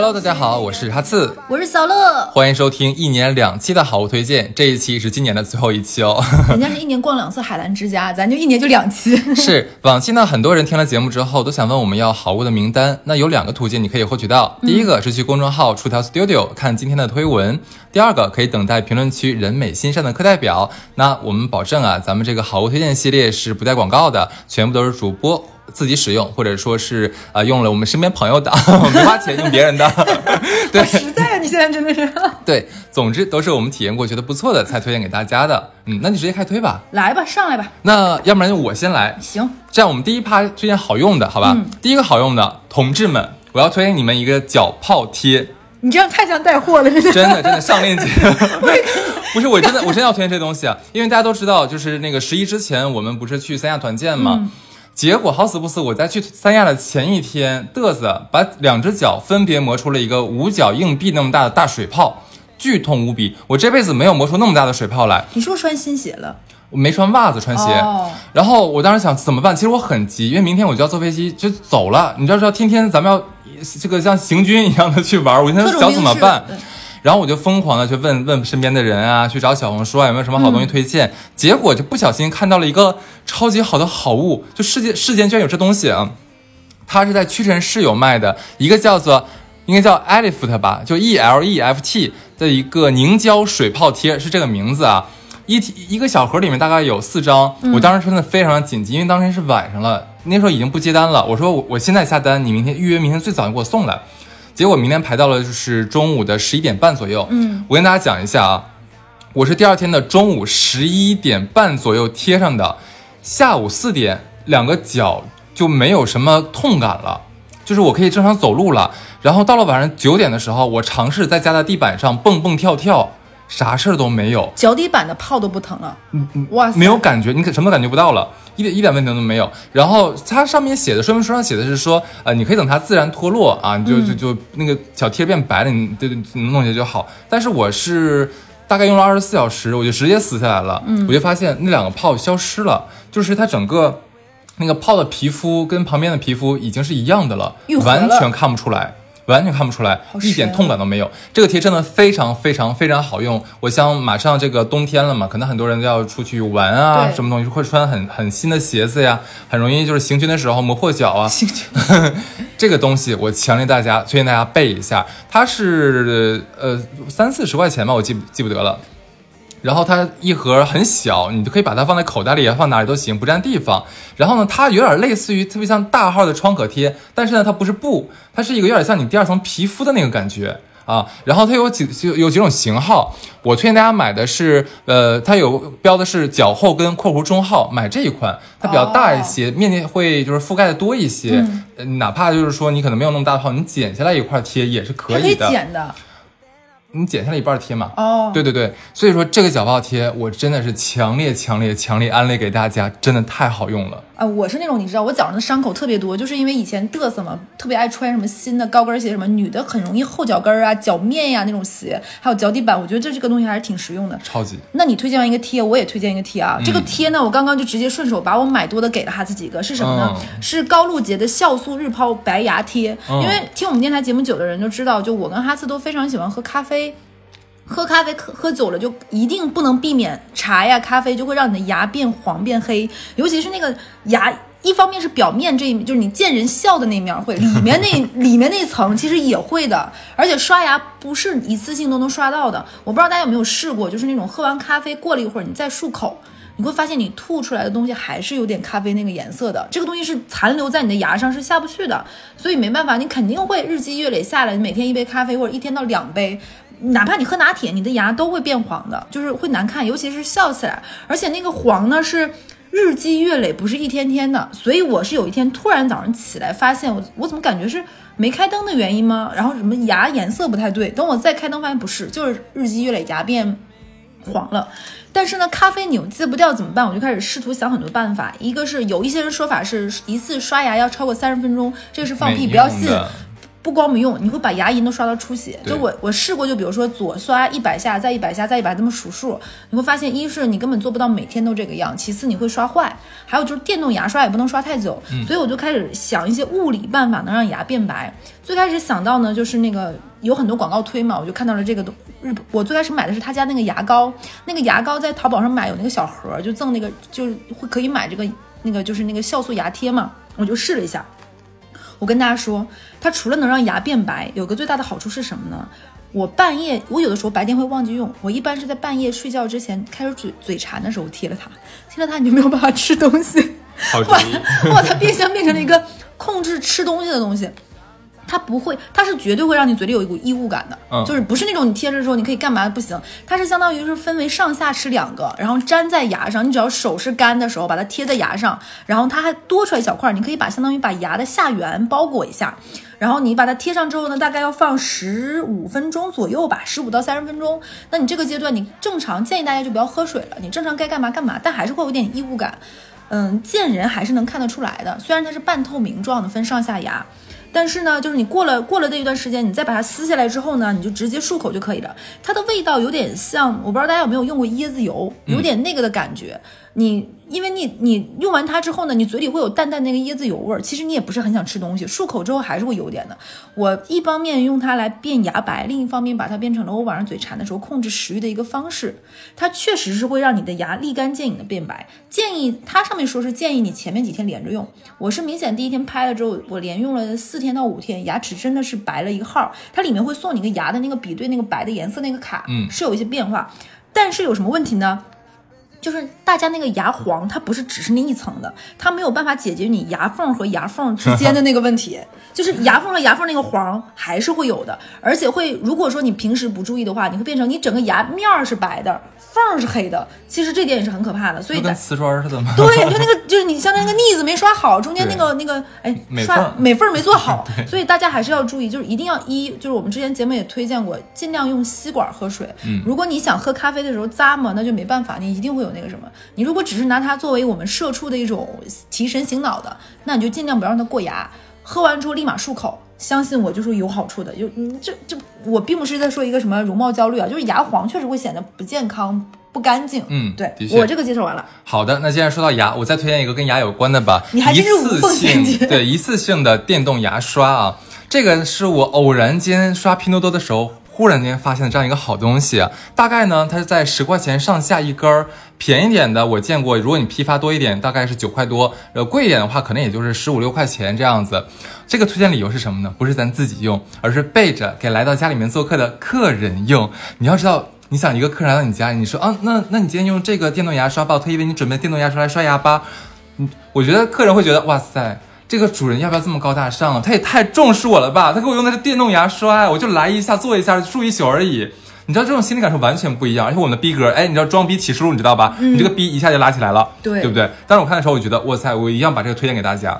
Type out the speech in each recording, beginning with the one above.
Hello，大家好，我是哈刺，我是小乐，欢迎收听一年两期的好物推荐，这一期是今年的最后一期哦。人家是一年逛两次海澜之家，咱就一年就两期。是往期呢，很多人听了节目之后都想问我们要好物的名单，那有两个途径你可以获取到，第一个是去公众号出条 Studio 看今天的推文，第二个可以等待评论区人美心善的课代表。那我们保证啊，咱们这个好物推荐系列是不带广告的，全部都是主播。自己使用，或者说是呃用了我们身边朋友的，没花钱用别人的，对，实在啊！你现在真的是 对，总之都是我们体验过觉得不错的才推荐给大家的。嗯，那你直接开推吧，来吧，上来吧。那要不然就我先来，行，这样我们第一趴推荐好用的，好吧？第一个好用的，同志们，我要推荐你们一个脚泡贴。你这样太像带货了，真的真的真的上链接。不是我真的我真的要推荐这东西啊，因为大家都知道，就是那个十一之前我们不是去三亚团建吗？结果好死不死，我在去三亚的前一天嘚瑟，把两只脚分别磨出了一个五角硬币那么大的大水泡，剧痛无比。我这辈子没有磨出那么大的水泡来。你是不是穿新鞋了？我没穿袜子，穿鞋。然后我当时想怎么办？其实我很急，因为明天我就要坐飞机就走了。你知道，知道天天咱们要这个像行军一样的去玩，我现在想怎么办？然后我就疯狂的去问问身边的人啊，去找小红书啊，有没有什么好东西推荐？结果就不小心看到了一个超级好的好物，就世界世间居然有这东西啊！它是在屈臣氏有卖的，一个叫做应该叫 Elephant 吧，就 E L E F T 的一个凝胶水泡贴，是这个名字啊。一一个小盒里面大概有四张，我当时真的非常紧急，因为当天是晚上了，那时候已经不接单了。我说我我现在下单，你明天预约，明天最早就给我送来。结果明天排到了就是中午的十一点半左右。嗯，我跟大家讲一下啊，我是第二天的中午十一点半左右贴上的，下午四点两个脚就没有什么痛感了，就是我可以正常走路了。然后到了晚上九点的时候，我尝试在家的地板上蹦蹦跳跳。啥事儿都没有，脚底板的泡都不疼了。嗯嗯，哇，没有感觉，你可什么都感觉不到了，一点一点问题都没有。然后它上面写的说明书上写的是说，呃，你可以等它自然脱落啊，你就就就那个小贴变白了，你就能弄下就好。但是我是大概用了二十四小时，我就直接撕下来了，嗯。我就发现那两个泡消失了，就是它整个那个泡的皮肤跟旁边的皮肤已经是一样的了，完全看不出来。完全看不出来，一点痛感都没有。这个贴真的非常非常非常好用。我像马上这个冬天了嘛，可能很多人都要出去玩啊，什么东西会穿很很新的鞋子呀，很容易就是行军的时候磨破脚啊。行军，这个东西我强烈大家推荐大家备一下，它是呃三四十块钱吧，我记记不得了。然后它一盒很小，你就可以把它放在口袋里，放哪里都行，不占地方。然后呢，它有点类似于特别像大号的创可贴，但是呢，它不是布，它是一个有点像你第二层皮肤的那个感觉啊。然后它有几有几种型号，我推荐大家买的是，呃，它有标的是脚后跟（括弧中号），买这一款，它比较大一些，面积会就是覆盖的多一些。嗯，哪怕就是说你可能没有那么大的号，你剪下来一块贴也是可以的。可以剪的。你剪下来一半贴嘛？哦，对对对，所以说这个脚泡贴我真的是强烈强烈强烈安利给大家，真的太好用了。啊，我是那种你知道，我脚上的伤口特别多，就是因为以前嘚瑟嘛，特别爱穿什么新的高跟鞋，什么女的很容易后脚跟啊、脚面呀那种鞋，还有脚底板，我觉得这这个东西还是挺实用的。超级。那你推荐完一个贴，我也推荐一个贴啊。这个贴呢，我刚刚就直接顺手把我买多的给了哈子几个，是什么呢？是高露洁的酵素日抛白牙贴。因为听我们电台节目久的人就知道，就我跟哈次都非常喜欢喝咖啡。喝咖啡喝喝久了就一定不能避免茶呀咖啡就会让你的牙变黄变黑，尤其是那个牙，一方面是表面这一就是你见人笑的那面会，里面那 里面那层其实也会的，而且刷牙不是一次性都能刷到的。我不知道大家有没有试过，就是那种喝完咖啡过了一会儿你再漱口，你会发现你吐出来的东西还是有点咖啡那个颜色的，这个东西是残留在你的牙上是下不去的，所以没办法，你肯定会日积月累下来，你每天一杯咖啡或者一天到两杯。哪怕你喝拿铁，你的牙都会变黄的，就是会难看，尤其是笑起来。而且那个黄呢是日积月累，不是一天天的。所以我是有一天突然早上起来，发现我我怎么感觉是没开灯的原因吗？然后什么牙颜色不太对，等我再开灯发现不是，就是日积月累牙变黄了。但是呢，咖啡你又戒不掉怎么办？我就开始试图想很多办法。一个是有一些人说法是一次刷牙要超过三十分钟，这个是放屁，不要信。不光没用，你会把牙龈都刷到出血。就我我试过，就比如说左刷一百下，再一百下，再一百这么数数，你会发现，一是你根本做不到每天都这个样，其次你会刷坏，还有就是电动牙刷也不能刷太久。所以我就开始想一些物理办法能让牙变白。最开始想到呢，就是那个有很多广告推嘛，我就看到了这个东日。我最开始买的是他家那个牙膏，那个牙膏在淘宝上买有那个小盒，就赠那个就是会可以买这个那个就是那个酵素牙贴嘛，我就试了一下。我跟大家说，它除了能让牙变白，有个最大的好处是什么呢？我半夜，我有的时候白天会忘记用，我一般是在半夜睡觉之前开始嘴嘴馋的时候贴了它，贴了它你就没有办法吃东西，哇哇，它变相变成了一个控制吃东西的东西。它不会，它是绝对会让你嘴里有一股异物感的，就是不是那种你贴着之后你可以干嘛不行，它是相当于是分为上下吃两个，然后粘在牙上，你只要手是干的时候把它贴在牙上，然后它还多出来一小块，你可以把相当于把牙的下缘包裹一下，然后你把它贴上之后呢，大概要放十五分钟左右吧，十五到三十分钟。那你这个阶段你正常建议大家就不要喝水了，你正常该干嘛干嘛，但还是会有点异物感，嗯，见人还是能看得出来的，虽然它是半透明状的，分上下牙。但是呢，就是你过了过了这一段时间，你再把它撕下来之后呢，你就直接漱口就可以了。它的味道有点像，我不知道大家有没有用过椰子油，有点那个的感觉。你。因为你你用完它之后呢，你嘴里会有淡淡那个椰子油味儿，其实你也不是很想吃东西，漱口之后还是会有点的。我一方面用它来变牙白，另一方面把它变成了我晚上嘴馋的时候控制食欲的一个方式。它确实是会让你的牙立竿见影的变白。建议它上面说是建议你前面几天连着用，我是明显第一天拍了之后，我连用了四天到五天，牙齿真的是白了一个号。它里面会送你个牙的那个比对那个白的颜色那个卡，嗯，是有一些变化，但是有什么问题呢？就是大家那个牙黄，它不是只是那一层的，它没有办法解决你牙缝和牙缝之间的那个问题。就是牙缝和牙缝那个黄还是会有的，而且会，如果说你平时不注意的话，你会变成你整个牙面儿是白的，缝是黑的。其实这点也是很可怕的。所以跟瓷砖似的吗？对，就那个就是你像那个腻子没刷好，中间那个那个哎，刷美缝没做好。所以大家还是要注意，就是一定要一，就是我们之前节目也推荐过，尽量用吸管喝水。嗯，如果你想喝咖啡的时候咂嘛，那就没办法，你一定会有那个什么。你如果只是拿它作为我们社畜的一种提神醒脑的，那你就尽量不要让它过牙。喝完之后立马漱口，相信我就是有好处的。就你，这这我并不是在说一个什么容貌焦虑啊，就是牙黄确实会显得不健康、不干净。嗯，对，我这个介绍完了。好的，那既然说到牙，我再推荐一个跟牙有关的吧。你还真是无缝衔接。对，一次性的电动牙刷啊，这个是我偶然间刷拼多多的时候。忽然间发现了这样一个好东西，大概呢，它是在十块钱上下一根儿，便宜点的我见过，如果你批发多一点，大概是九块多，呃，贵一点的话，可能也就是十五六块钱这样子。这个推荐理由是什么呢？不是咱自己用，而是备着给来到家里面做客的客人用。你要知道，你想一个客人来到你家，你说啊，那那你今天用这个电动牙刷吧，我特意为你准备电动牙刷来刷牙吧。嗯，我觉得客人会觉得，哇塞。这个主人要不要这么高大上？他也太重视我了吧！他给我用的是电动牙刷，我就来一下坐一下住一宿而已。你知道这种心理感受完全不一样。而且我们的逼格，哎，你知道装逼启示录，你知道吧？你这个逼一下就拉起来了，对对不对？但是我看的时候，我觉得哇塞，我一定要把这个推荐给大家。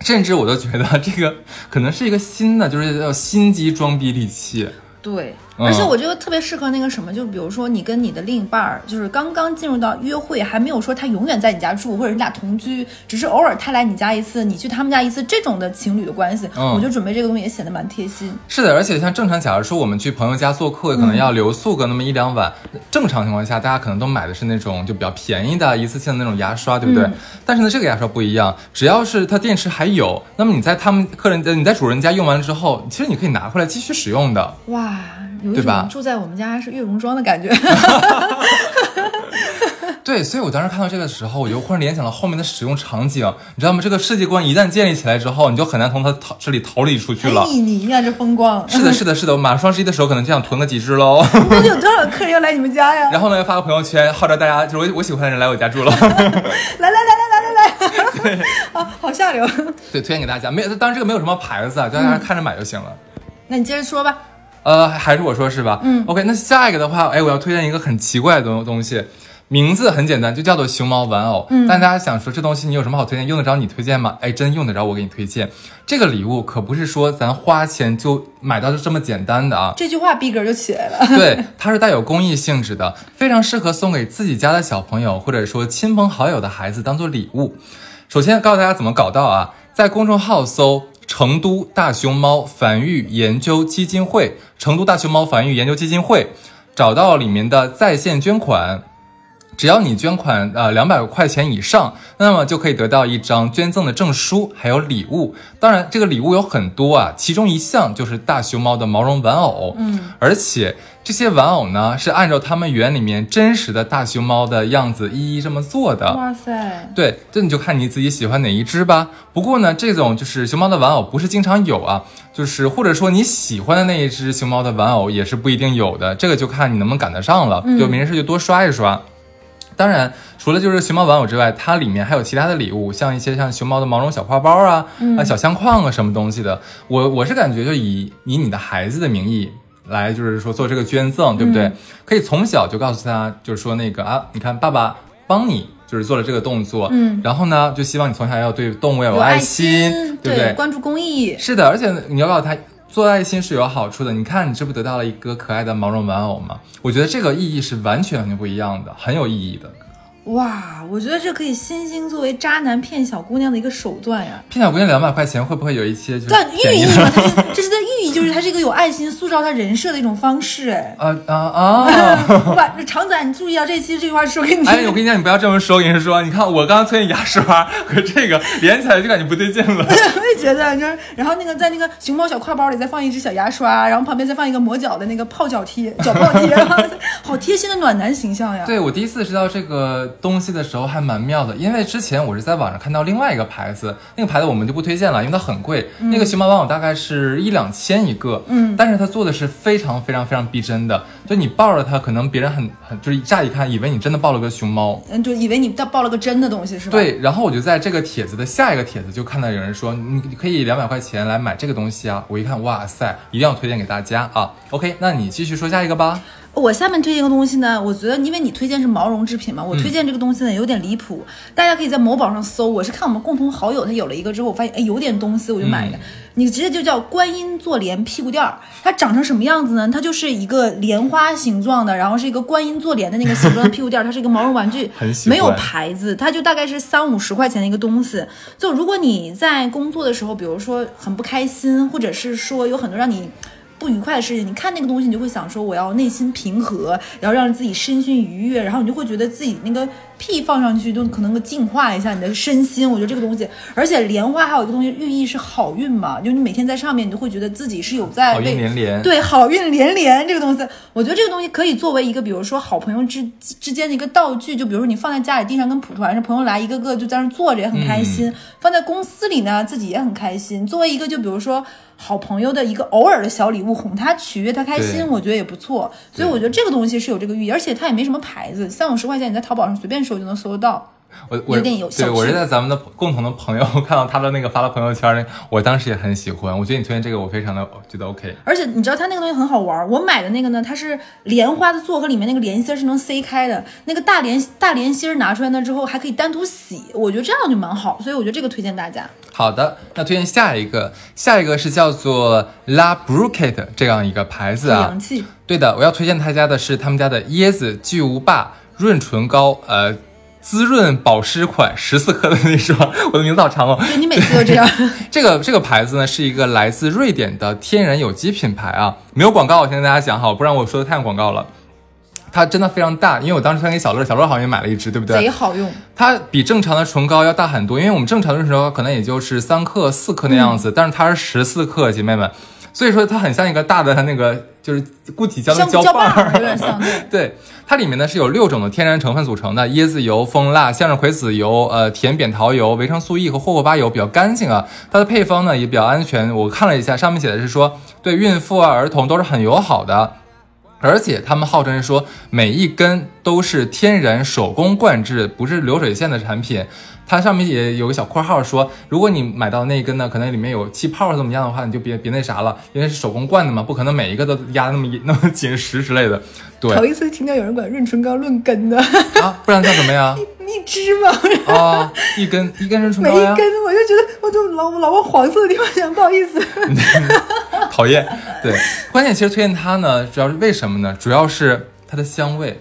甚至我都觉得这个可能是一个新的，就是叫心机装逼利器。对。而且我觉得特别适合那个什么，就比如说你跟你的另一半儿，就是刚刚进入到约会，还没有说他永远在你家住，或者你俩同居，只是偶尔他来你家一次，你去他们家一次，这种的情侣的关系，我就准备这个东西也显得蛮贴心。是的，而且像正常，假如说我们去朋友家做客，可能要留宿个那么一两晚，正常情况下，大家可能都买的是那种就比较便宜的一次性的那种牙刷，对不对？但是呢，这个牙刷不一样，只要是它电池还有，那么你在他们客人你在主人家用完了之后，其实你可以拿回来继续使用的。哇。有一种住在我们家是月容庄的感觉。对，所以我当时看到这个时候，我就忽然联想到后面的使用场景，你知道吗？这个世界观一旦建立起来之后，你就很难从它逃这里逃离出去了。你你呀，这风光。是的，是的，是的。我马上双十一的时候，可能就想囤个几只喽。那有多少客人要来你们家呀？然后呢，发个朋友圈，号召大家，就是我我喜欢的人来我家住了。来来来来来来来。对啊，好下流。对，推荐给大家。没有，当然这个没有什么牌子，大家看着买就行了。那你接着说吧。呃，还是我说是吧？嗯，OK，那下一个的话，哎，我要推荐一个很奇怪的东东西，名字很简单，就叫做熊猫玩偶。嗯，但大家想说这东西你有什么好推荐？用得着你推荐吗？哎，真用得着我给你推荐。这个礼物可不是说咱花钱就买到就这么简单的啊！这句话逼格就起来了。对，它是带有公益性质的，非常适合送给自己家的小朋友或者说亲朋好友的孩子当做礼物。首先告诉大家怎么搞到啊，在公众号搜。成都大熊猫繁育研究基金会，成都大熊猫繁育研究基金会，找到里面的在线捐款。只要你捐款呃两百块钱以上，那么就可以得到一张捐赠的证书，还有礼物。当然，这个礼物有很多啊，其中一项就是大熊猫的毛绒玩偶。嗯，而且这些玩偶呢是按照他们园里面真实的大熊猫的样子一一这么做的。哇塞！对，这你就看你自己喜欢哪一只吧。不过呢，这种就是熊猫的玩偶不是经常有啊，就是或者说你喜欢的那一只熊猫的玩偶也是不一定有的，这个就看你能不能赶得上了。就没事就多刷一刷。当然，除了就是熊猫玩偶之外，它里面还有其他的礼物，像一些像熊猫的毛绒小挎包啊，啊小相框啊什么东西的。我我是感觉就以以你的孩子的名义来，就是说做这个捐赠，对不对？可以从小就告诉他，就是说那个啊，你看爸爸帮你就是做了这个动作，嗯，然后呢，就希望你从小要对动物要有爱心，对不对？关注公益。是的，而且你要告诉他。做爱心是有好处的，你看你这不得到了一个可爱的毛绒玩偶吗？我觉得这个意义是完全完全不一样的，很有意义的。哇，我觉得这可以新兴作为渣男骗小姑娘的一个手段呀！骗小姑娘两百块钱会不会有一些？但寓意嘛，它是这是在寓意，就是它是一个有爱心、塑造他人设的一种方式。哎，啊啊啊！哇，长仔，你注意啊，这期这句话说给你。哎，我跟你讲，你不要这么说。我跟你说，你看我刚刚推荐牙刷和这个连起来就感觉不对劲了。我也觉得，就是然后那个在那个熊猫小挎包里再放一只小牙刷，然后旁边再放一个磨脚的那个泡脚贴、脚泡贴，好贴心的暖男形象呀！对我第一次知道这个。东西的时候还蛮妙的，因为之前我是在网上看到另外一个牌子，那个牌子我们就不推荐了，因为它很贵。那个熊猫玩偶大概是一两千一个，嗯，但是它做的是非常非常非常逼真的，就你抱着它，可能别人很很就是乍一看以为你真的抱了个熊猫，嗯，就以为你抱了个真的东西是吧？对，然后我就在这个帖子的下一个帖子就看到有人说你可以两百块钱来买这个东西啊，我一看哇塞，一定要推荐给大家啊。OK，那你继续说下一个吧。我下面推荐个东西呢，我觉得因为你推荐是毛绒制品嘛，我推荐这个东西呢有点离谱，大家可以在某宝上搜。我是看我们共同好友他有了一个之后，我发现哎有点东西，我就买了。你直接就叫观音坐莲屁股垫儿，它长成什么样子呢？它就是一个莲花形状的，然后是一个观音坐莲的那个形状的屁股垫儿，它是一个毛绒玩具，没有牌子，它就大概是三五十块钱的一个东西。就如果你在工作的时候，比如说很不开心，或者是说有很多让你。不愉快的事情，你看那个东西，你就会想说，我要内心平和，然后让自己身心愉悦，然后你就会觉得自己那个屁放上去，就可能够净化一下你的身心。我觉得这个东西，而且莲花还有一个东西寓意是好运嘛，就你每天在上面，你就会觉得自己是有在好运连连。对，好运连连这个东西，我觉得这个东西可以作为一个，比如说好朋友之之间的一个道具，就比如说你放在家里地上跟蒲团，上朋友来一个个就在那坐着也很开心；放在公司里呢，自己也很开心。作为一个就比如说。好朋友的一个偶尔的小礼物，哄他取悦他开心，我觉得也不错。所以我觉得这个东西是有这个寓意，而且它也没什么牌子，三五十块钱你在淘宝上随便搜就能搜得到。我我有点有对我是在咱们的共同的朋友 看到他的那个发了朋友圈，我当时也很喜欢。我觉得你推荐这个，我非常的觉得 OK。而且你知道他那个东西很好玩，我买的那个呢，它是莲花的座和里面那个莲心是能塞开的，那个大莲大莲心拿出来那之后还可以单独洗，我觉得这样就蛮好。所以我觉得这个推荐大家。好的，那推荐下一个，下一个是叫做 La Bruquette 这样一个牌子啊。洋气。对的，我要推荐他家的是他们家的椰子巨无霸润唇膏，呃。滋润保湿款十四克的那双，我的名字好长哦。对你每次都这样。这个这个牌子呢，是一个来自瑞典的天然有机品牌啊，没有广告，我先跟大家讲好，不然我说的太广告了。它真的非常大，因为我当时推给小乐，小乐好像也买了一支，对不对？贼好用。它比正常的唇膏要大很多，因为我们正常的唇膏可能也就是三克、四克那样子，但是它是十四克，姐妹们。所以说它很像一个大的那个就是固体胶的胶棒，有点像。对，它里面呢是有六种的天然成分组成的，椰子油、蜂蜡、向日葵籽油、呃甜扁桃油、维生素 E 和霍霍巴油，比较干净啊。它的配方呢也比较安全，我看了一下，上面写的是说对孕妇啊、儿童都是很友好的，而且他们号称是说每一根都是天然手工灌制，不是流水线的产品。它上面也有个小括号说，如果你买到那一根呢，可能里面有气泡怎么样的话，你就别别那啥了，因为是手工灌的嘛，不可能每一个都压那么那么紧实之类的。对，头一次听到有人管润唇膏论根的啊，不然叫什么呀？一一支嘛。啊，一根一根润唇膏呀。每一根我就觉得，我就老老往黄色的地方想，不好意思。讨厌。对，关键其实推荐它呢，主要是为什么呢？主要是它的香味。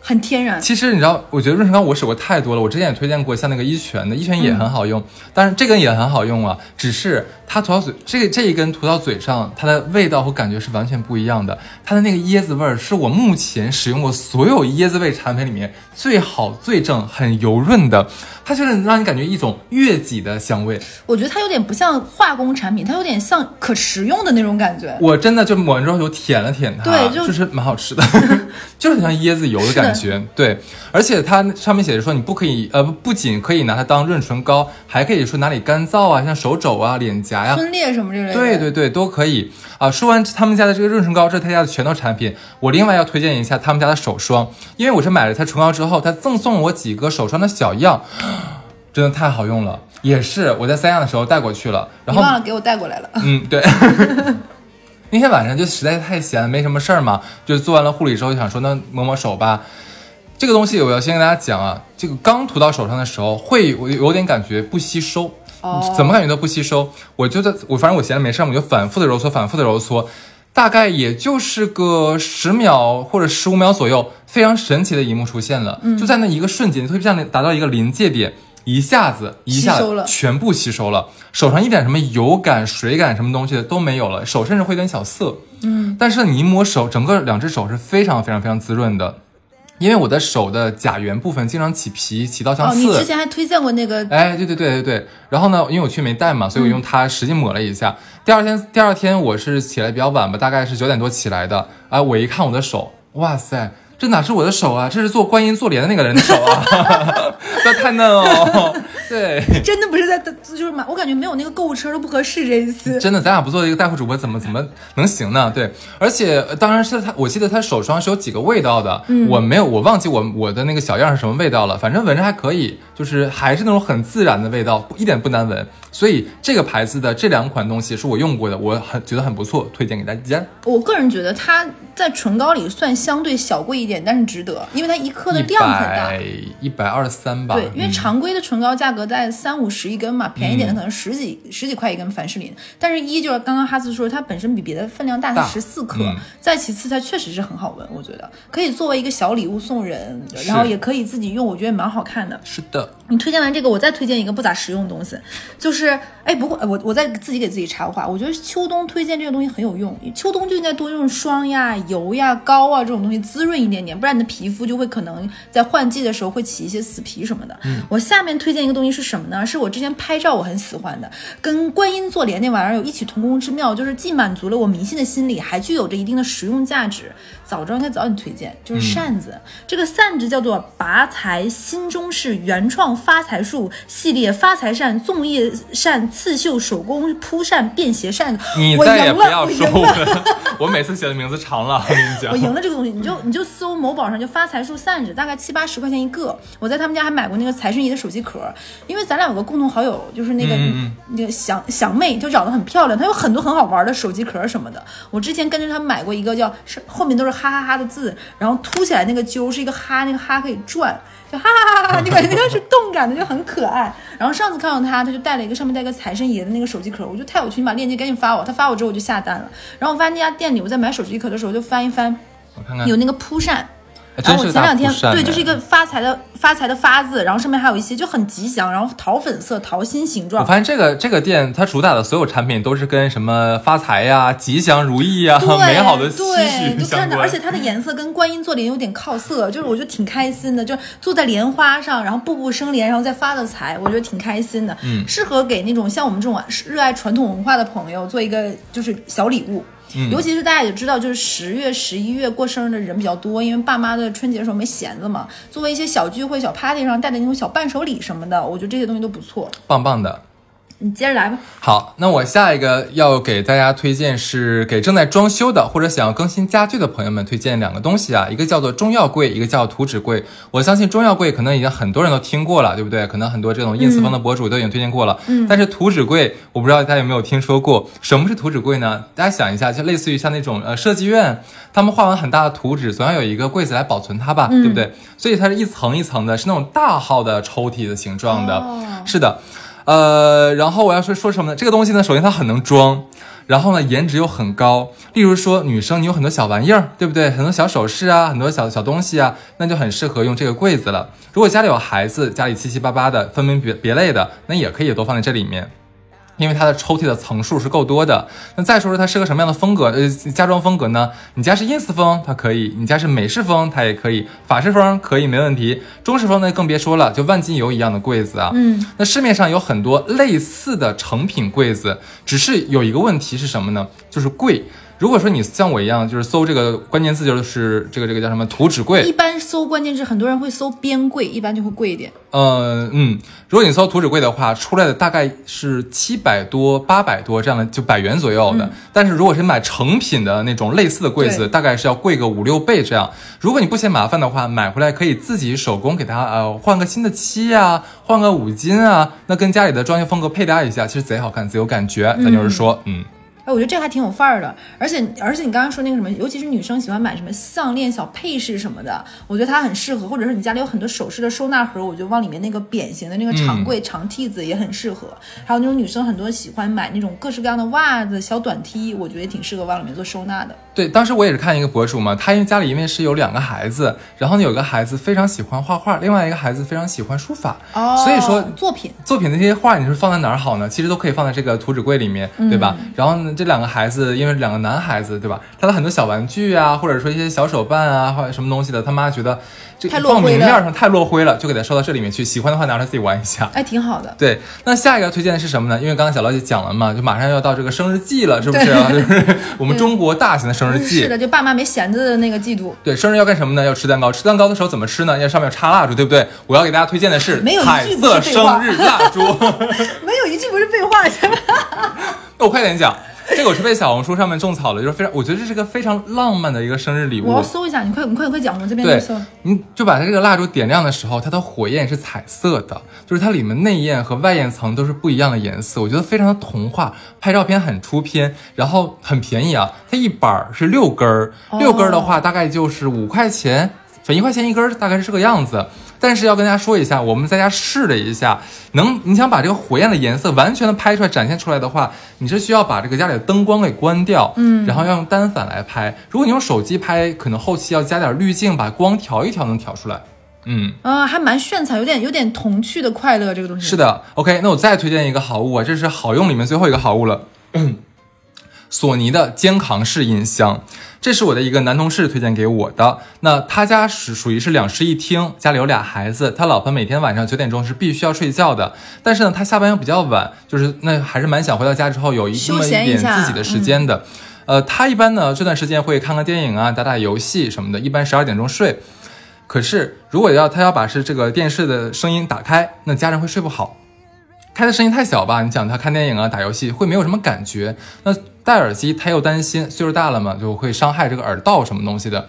很天然。其实你知道，我觉得润唇膏我使过太多了，我之前也推荐过，像那个一泉的，一泉也很好用，但是这根也很好用啊，只是它涂到嘴，这个这一根涂到嘴上，它的味道和感觉是完全不一样的。它的那个椰子味儿是我目前使用过所有椰子味产品里面最好、最正、很油润的。它就是让你感觉一种月季的香味。我觉得它有点不像化工产品，它有点像可食用的那种感觉。我真的就抹完之后就舔了舔它，对，就是蛮好吃的，就是很像椰子油的感觉。对，而且它上面写着说你不可以，呃，不仅可以拿它当润唇膏，还可以说哪里干燥啊，像手肘啊、脸颊呀、皴裂什么之类的。对对对，都可以啊。说完他们家的这个润唇膏，这是他家的全套产品。我另外要推荐一下他们家的手霜，因为我是买了他唇膏之后，他赠送了我几个手霜的小样。真的太好用了，也是我在三亚的时候带过去了，然后忘了给我带过来了。嗯，对。那天晚上就实在太闲了，没什么事儿嘛，就做完了护理之后，就想说那抹抹手吧。这个东西我要先跟大家讲啊，这个刚涂到手上的时候会我有点感觉不吸收，哦，怎么感觉都不吸收。我就在我反正我闲着没事儿我就反复的揉搓，反复的揉搓，大概也就是个十秒或者十五秒左右，非常神奇的一幕出现了，就在那一个瞬间，特别像达到一个临界点。一下子一下子全部吸收了，手上一点什么油感、水感什么东西的都没有了，手甚至会有点小涩。嗯，但是你一摸手，整个两只手是非常非常非常滋润的，因为我的手的甲缘部分经常起皮，起到像刺。哦，你之前还推荐过那个？哎，对对对对对。然后呢，因为我去没带嘛，所以我用它使劲抹了一下。第二天，第二天我是起来比较晚吧，大概是九点多起来的。啊，我一看我的手，哇塞！这哪是我的手啊？这是做观音坐莲的那个人的手啊！不要太嫩哦。对，真的不是在，就是买，我感觉没有那个购物车都不合适这一次。真的，咱俩不做一个带货主播，怎么怎么能行呢？对，而且当然是他，我记得他手霜是有几个味道的，我没有，我忘记我我的那个小样是什么味道了，反正闻着还可以，就是还是那种很自然的味道，一点不难闻。所以这个牌子的这两款东西是我用过的，我很觉得很不错，推荐给大家。我个人觉得它在唇膏里算相对小贵一点，但是值得，因为它一克的量很大，一百二十三吧。对，因为常规的唇膏价格在三五十一根嘛，便宜点的可能十几十几块一根凡士林。但是，一就是刚刚哈斯说它本身比别的分量大，它十四克。再其次，它确实是很好闻，我觉得可以作为一个小礼物送人，然后也可以自己用，我觉得蛮好看的。是的。你推荐完这个，我再推荐一个不咋实用的东西，就是。哎，不过我我再自己给自己插话，我觉得秋冬推荐这个东西很有用。秋冬就应该多用霜呀、油呀、膏啊这种东西滋润一点点，不然你的皮肤就会可能在换季的时候会起一些死皮什么的。嗯，我下面推荐一个东西是什么呢？是我之前拍照我很喜欢的，跟观音坐莲那玩意儿有异曲同工之妙，就是既满足了我迷信的心理，还具有着一定的实用价值。早知道应该早点推荐，就是扇子。这个扇子叫做拔财新中式原创发财树系列发财扇、粽叶扇。刺绣手工铺扇便携扇子，你再也不要说了。我每次写的名字长了，我跟你讲。我赢了这个东西，你就你就搜某宝上就发财树散纸，大概七八十块钱一个。我在他们家还买过那个财神爷的手机壳，因为咱俩有个共同好友，就是那个那个祥祥妹，就长得很漂亮，她有很多很好玩的手机壳什么的。我之前跟着她买过一个，叫是后面都是哈哈哈的字，然后凸起来那个揪是一个哈，那个哈可以转。就哈哈哈哈！你感觉那个是动感的，就很可爱。然后上次看到他，他就带了一个上面带个财神爷的那个手机壳，我觉得太有趣，你把链接赶紧发我。他发我之后我就下单了。然后我发现那家店里，我在买手机壳的时候就翻一翻，我看看有那个蒲扇。然后我前两天对，就是一个发财的发财的发字，然后上面还有一些就很吉祥，然后桃粉色桃心形状。我发现这个这个店它主打的所有产品都是跟什么发财呀、吉祥如意呀、美好的期许相关。而且它的颜色跟观音坐莲有点靠色，就是我觉得挺开心的，就坐在莲花上，然后步步生莲，然后再发的财，我觉得挺开心的。嗯，适合给那种像我们这种热爱传统文化的朋友做一个就是小礼物。尤其是大家也知道，就是十月、十一月过生日的人比较多，因为爸妈的春节的时候没闲着嘛。作为一些小聚会、小 party 上带的那种小伴手礼什么的，我觉得这些东西都不错，棒棒的。你接着来吧。好，那我下一个要给大家推荐是给正在装修的或者想要更新家具的朋友们推荐两个东西啊，一个叫做中药柜，一个叫图纸柜。我相信中药柜可能已经很多人都听过了，对不对？可能很多这种 ins 风的博主都已经推荐过了。嗯。但是图纸柜，我不知道大家有没有听说过？什么是图纸柜呢？大家想一下，就类似于像那种呃设计院，他们画完很大的图纸，总要有一个柜子来保存它吧，对不对？所以它是一层一层的，是那种大号的抽屉的形状的。是的。呃，然后我要说说什么呢？这个东西呢，首先它很能装，然后呢，颜值又很高。例如说，女生你有很多小玩意儿，对不对？很多小首饰啊，很多小小东西啊，那就很适合用这个柜子了。如果家里有孩子，家里七七八八的，分门别别类的，那也可以都放在这里面。因为它的抽屉的层数是够多的。那再说说它是个什么样的风格？呃，家装风格呢？你家是 ins 风，它可以；你家是美式风，它也可以；法式风可以，没问题。中式风呢，更别说了，就万金油一样的柜子啊。嗯。那市面上有很多类似的成品柜子，只是有一个问题是什么呢？就是贵。如果说你像我一样，就是搜这个关键字，就是这个这个叫什么图纸柜。一般搜关键字，很多人会搜边柜，一般就会贵一点。嗯嗯，如果你搜图纸柜的话，出来的大概是七百多、八百多这样的，就百元左右的。但是如果是买成品的那种类似的柜子，大概是要贵个五六倍这样。如果你不嫌麻烦的话，买回来可以自己手工给它呃换个新的漆啊，换个五金啊，那跟家里的装修风格配搭一下，其实贼好看，贼有感觉。咱就是说，嗯。我觉得这还挺有范儿的，而且而且你刚刚说那个什么，尤其是女生喜欢买什么项链、小配饰什么的，我觉得它很适合。或者是你家里有很多首饰的收纳盒，我觉得往里面那个扁形的那个长柜、长屉子也很适合。还有那种女生很多喜欢买那种各式各样的袜子、小短 T，我觉得也挺适合往里面做收纳的。对，当时我也是看一个博主嘛，他因为家里因为是有两个孩子，然后呢有个孩子非常喜欢画画，另外一个孩子非常喜欢书法，哦，所以说作品作品那些画你是放在哪儿好呢？其实都可以放在这个图纸柜里面，对吧？然后呢这两个孩子。因为两个男孩子，对吧？他的很多小玩具啊，或者说一些小手办啊，或者什么东西的，他妈觉得这放明面上太落灰了，就给他收到这里面去。喜欢的话拿出来自己玩一下，哎，挺好的。对，那下一个推荐的是什么呢？因为刚刚小老姐讲了嘛，就马上要到这个生日季了，是不是？就是 我们中国大型的生日季。是的，就爸妈没闲着的那个季度。对，生日要干什么呢？要吃蛋糕。吃蛋糕的时候怎么吃呢？要上面插蜡烛，对不对？我要给大家推荐的是彩色生日蜡烛。没有一句不是废话，那我快点讲。这个我是被小红书上面种草了，就是非常，我觉得这是个非常浪漫的一个生日礼物。我要搜一下，你快，你快，快讲，我这边搜。你就把它这个蜡烛点亮的时候，它的火焰是彩色的，就是它里面内焰和外焰层都是不一样的颜色，我觉得非常的童话，拍照片很出片，然后很便宜啊，它一板是六根儿，六根儿的话大概就是五块钱，粉一块钱一根，大概是这个样子。但是要跟大家说一下，我们在家试了一下，能你想把这个火焰的颜色完全的拍出来、展现出来的话，你是需要把这个家里的灯光给关掉，嗯，然后要用单反来拍。如果你用手机拍，可能后期要加点滤镜，把光调一调能调出来。嗯，啊，还蛮炫彩，有点有点童趣的快乐这个东西。是的，OK，那我再推荐一个好物啊，这是好用里面最后一个好物了，索尼的肩扛式音箱。这是我的一个男同事推荐给我的。那他家是属于是两室一厅，家里有俩孩子，他老婆每天晚上九点钟是必须要睡觉的。但是呢，他下班又比较晚，就是那还是蛮想回到家之后有一那么一点自己的时间的。呃，他一般呢这段时间会看看电影啊，打打游戏什么的，一般十二点钟睡。可是如果要他要把是这个电视的声音打开，那家人会睡不好。开的声音太小吧，你想他看电影啊、打游戏会没有什么感觉。那戴耳机他又担心岁数大了嘛，就会伤害这个耳道什么东西的。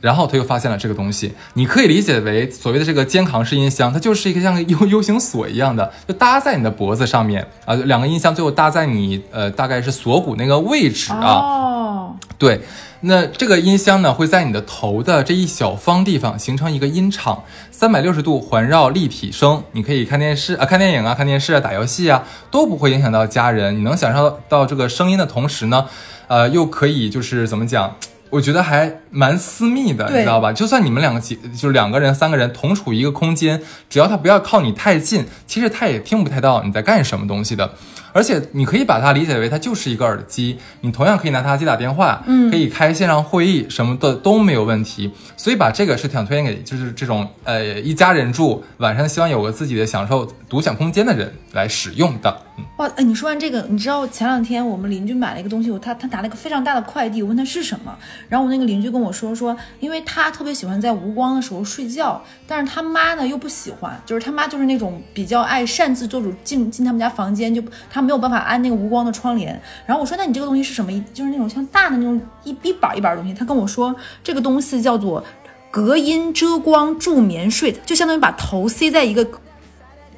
然后他又发现了这个东西，你可以理解为所谓的这个肩扛式音箱，它就是一个像个 U U 型锁一样的，就搭在你的脖子上面啊，两个音箱最后搭在你呃大概是锁骨那个位置啊。哦，对。那这个音箱呢，会在你的头的这一小方地方形成一个音场，三百六十度环绕立体声，你可以看电视啊、看电影啊、看电视啊、打游戏啊，都不会影响到家人。你能享受到这个声音的同时呢，呃，又可以就是怎么讲？我觉得还蛮私密的，你知道吧？就算你们两个几，就是两个人、三个人同处一个空间，只要他不要靠你太近，其实他也听不太到你在干什么东西的。而且你可以把它理解为它就是一个耳机，你同样可以拿它接打电话，嗯，可以开线上会议什么的都没有问题。所以把这个是想推荐给就是这种呃一家人住，晚上希望有个自己的享受独享空间的人来使用的。哇，哎，你说完这个，你知道前两天我们邻居买了一个东西，他他拿了一个非常大的快递，我问他是什么，然后我那个邻居跟我说说，因为他特别喜欢在无光的时候睡觉，但是他妈呢又不喜欢，就是他妈就是那种比较爱擅自做主进进他们家房间，就他。没有办法安那个无光的窗帘，然后我说那你这个东西是什么？就是那种像大的那种一一板一板的东西。他跟我说这个东西叫做隔音遮光助眠睡，就相当于把头塞在一个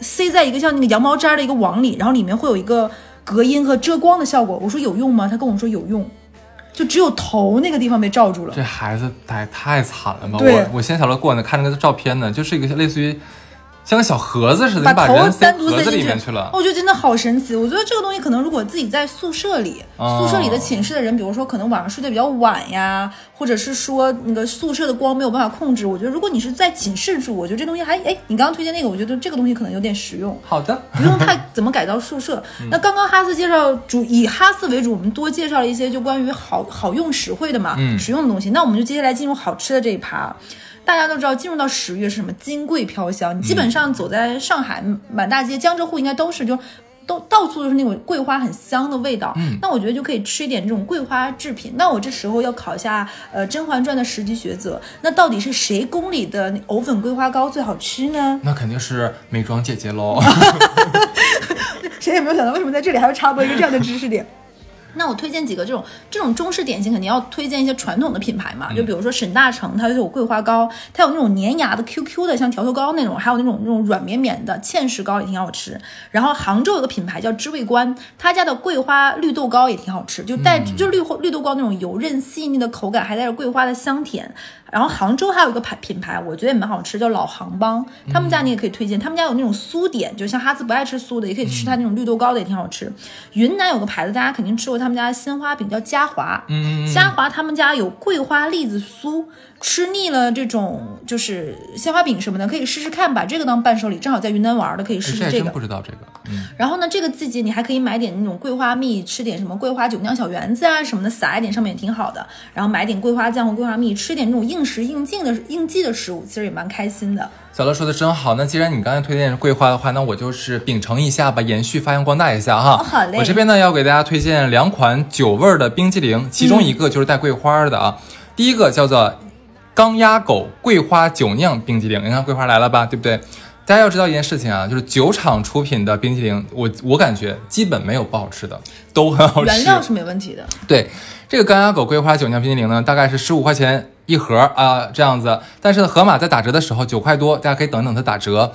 塞在一个像那个羊毛毡的一个网里，然后里面会有一个隔音和遮光的效果。我说有用吗？他跟我说有用，就只有头那个地方被罩住了。这孩子太太惨了吧？我我先小乐过呢，看那个照片呢，就是一个类似于。像个小盒子似的，把头单独塞进去了。我觉得真的好神奇。我觉得这个东西可能如果自己在宿舍里，宿舍里的寝室的人，比如说可能晚上睡得比较晚呀，或者是说那个宿舍的光没有办法控制，我觉得如果你是在寝室住，我觉得这东西还哎，你刚刚推荐那个，我觉得这个东西可能有点实用。好的，不用太怎么改造宿舍。那刚刚哈斯介绍主以哈斯为主，我们多介绍了一些就关于好好用实惠的嘛，实用的东西。那我们就接下来进入好吃的这一趴。大家都知道，进入到十月是什么？金桂飘香。你基本上走在上海满大街，江浙沪应该都是，就都到处都是那种桂花很香的味道。嗯，那我觉得就可以吃一点这种桂花制品。那我这时候要考一下，呃，《甄嬛传》的十级学者，那到底是谁宫里的藕粉桂花糕最好吃呢？那肯定是美妆姐姐喽。谁也没有想到，为什么在这里还要插播一个这样的知识点？那我推荐几个这种这种中式点心，肯定要推荐一些传统的品牌嘛，就比如说沈大成，它就有桂花糕，它有那种粘牙的 QQ 的，像条头糕那种，还有那种那种软绵绵的芡实糕也挺好吃。然后杭州有个品牌叫知味观，他家的桂花绿豆糕也挺好吃，就带就绿绿豆糕那种油润细腻的口感，还带着桂花的香甜。然后杭州还有一个牌品牌，我觉得也蛮好吃，叫老杭帮，他们家你也可以推荐，他们家有那种酥点，就像哈兹不爱吃酥的，也可以吃它那种绿豆糕的，也挺好吃。云南有个牌子，大家肯定吃过，他们家鲜花饼叫嘉华，嗯，嘉华他们家有桂花栗子酥。吃腻了这种就是鲜花饼什么的，可以试试看，把这个当伴手礼。正好在云南玩的，可以试试这个。不知道这个。嗯。然后呢，这个季节你还可以买点那种桂花蜜，吃点什么桂花酒酿小圆子啊什么的，撒一点上面也挺好的。然后买点桂花酱和桂花蜜，吃点那种应时应景的应季的食物，其实也蛮开心的。小乐说的真好。那既然你刚才推荐桂花的话，那我就是秉承一下吧，延续发扬光大一下哈。好嘞。我这边呢要给大家推荐两款酒味儿的冰激凌，其中一个就是带桂花的啊。第一个叫做。钢压狗桂花酒酿冰激凌，你看桂花来了吧，对不对？大家要知道一件事情啊，就是酒厂出品的冰激凌，我我感觉基本没有不好吃的，都很好吃。原料是没问题的。对，这个钢鸭狗桂花酒酿冰激凌呢，大概是十五块钱一盒啊，这样子。但是盒马在打折的时候九块多，大家可以等等它打折。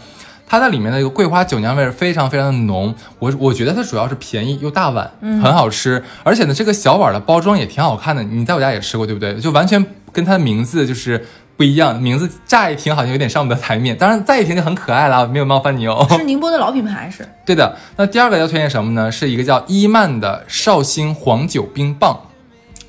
它在里面的一个桂花酒酿味非常非常的浓，我我觉得它主要是便宜又大碗，很好吃，而且呢这个小碗的包装也挺好看的，你在我家也吃过对不对？就完全跟它的名字就是不一样，名字乍一听好像有点上不得台面，当然再一听就很可爱了，没有冒犯你哦。是宁波的老品牌是？对的。那第二个要推荐什么呢？是一个叫伊曼的绍兴黄酒冰棒，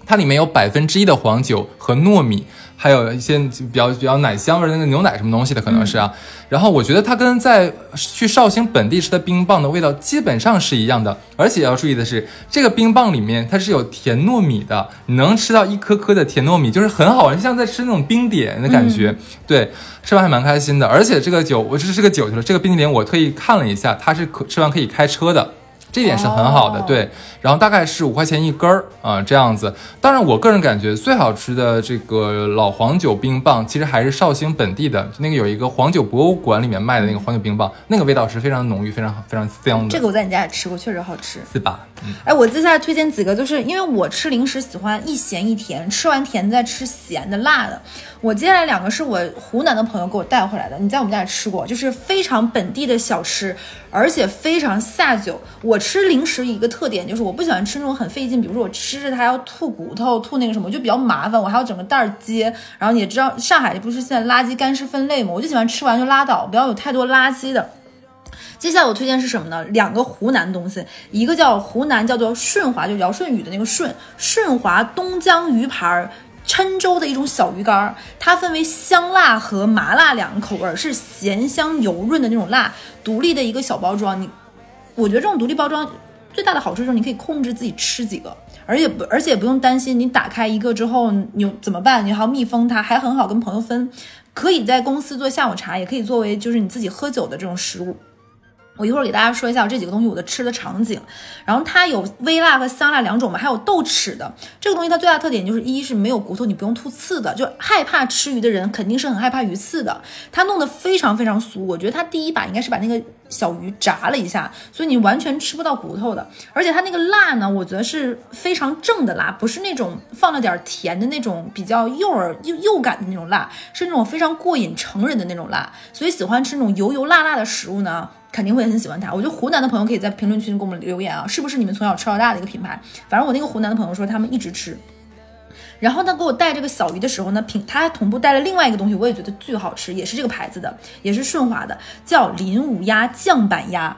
它里面有百分之一的黄酒和糯米。还有一些比较比较奶香味的那个牛奶什么东西的可能是啊，然后我觉得它跟在去绍兴本地吃的冰棒的味道基本上是一样的，而且要注意的是，这个冰棒里面它是有甜糯米的，你能吃到一颗颗的甜糯米，就是很好玩，像在吃那种冰点的感觉。对，吃完还蛮开心的，而且这个酒我这是个酒去了，这个冰淇淋我特意看了一下，它是可吃完可以开车的。这点是很好的，对，然后大概是五块钱一根儿啊，这样子。当然，我个人感觉最好吃的这个老黄酒冰棒，其实还是绍兴本地的那个有一个黄酒博物馆里面卖的那个黄酒冰棒，那个味道是非常浓郁、非常非常香的。这个我在你家也吃过，确实好吃，是吧？嗯。哎，我接下来推荐几个，就是因为我吃零食喜欢一咸一甜，吃完甜再吃咸的、辣的。我接下来两个是我湖南的朋友给我带回来的，你在我们家也吃过，就是非常本地的小吃，而且非常下酒。我吃零食一个特点就是我不喜欢吃那种很费劲，比如说我吃着它要吐骨头、吐那个什么，就比较麻烦，我还要整个袋儿接。然后你也知道上海不是现在垃圾干湿分类嘛，我就喜欢吃完就拉倒，不要有太多垃圾的。接下来我推荐是什么呢？两个湖南东西，一个叫湖南叫做顺华，就尧舜禹的那个顺顺华东江鱼盘。郴州的一种小鱼干儿，它分为香辣和麻辣两个口味儿，是咸香油润的那种辣，独立的一个小包装。你，我觉得这种独立包装最大的好处就是你可以控制自己吃几个，而且不而且不用担心你打开一个之后你怎么办，你还要密封它，还很好跟朋友分，可以在公司做下午茶，也可以作为就是你自己喝酒的这种食物。我一会儿给大家说一下这几个东西我的吃的场景，然后它有微辣和香辣两种嘛，还有豆豉的这个东西，它最大特点就是一是没有骨头，你不用吐刺的，就害怕吃鱼的人肯定是很害怕鱼刺的。它弄得非常非常酥，我觉得它第一把应该是把那个小鱼炸了一下，所以你完全吃不到骨头的。而且它那个辣呢，我觉得是非常正的辣，不是那种放了点甜的那种比较诱饵诱诱感的那种辣，是那种非常过瘾成人的那种辣。所以喜欢吃那种油油辣辣的食物呢。肯定会很喜欢它。我觉得湖南的朋友可以在评论区给我们留言啊，是不是你们从小吃到大的一个品牌？反正我那个湖南的朋友说他们一直吃。然后他给我带这个小鱼的时候呢，品他还同步带了另外一个东西，我也觉得巨好吃，也是这个牌子的，也是顺滑的，叫林武鸭酱板鸭。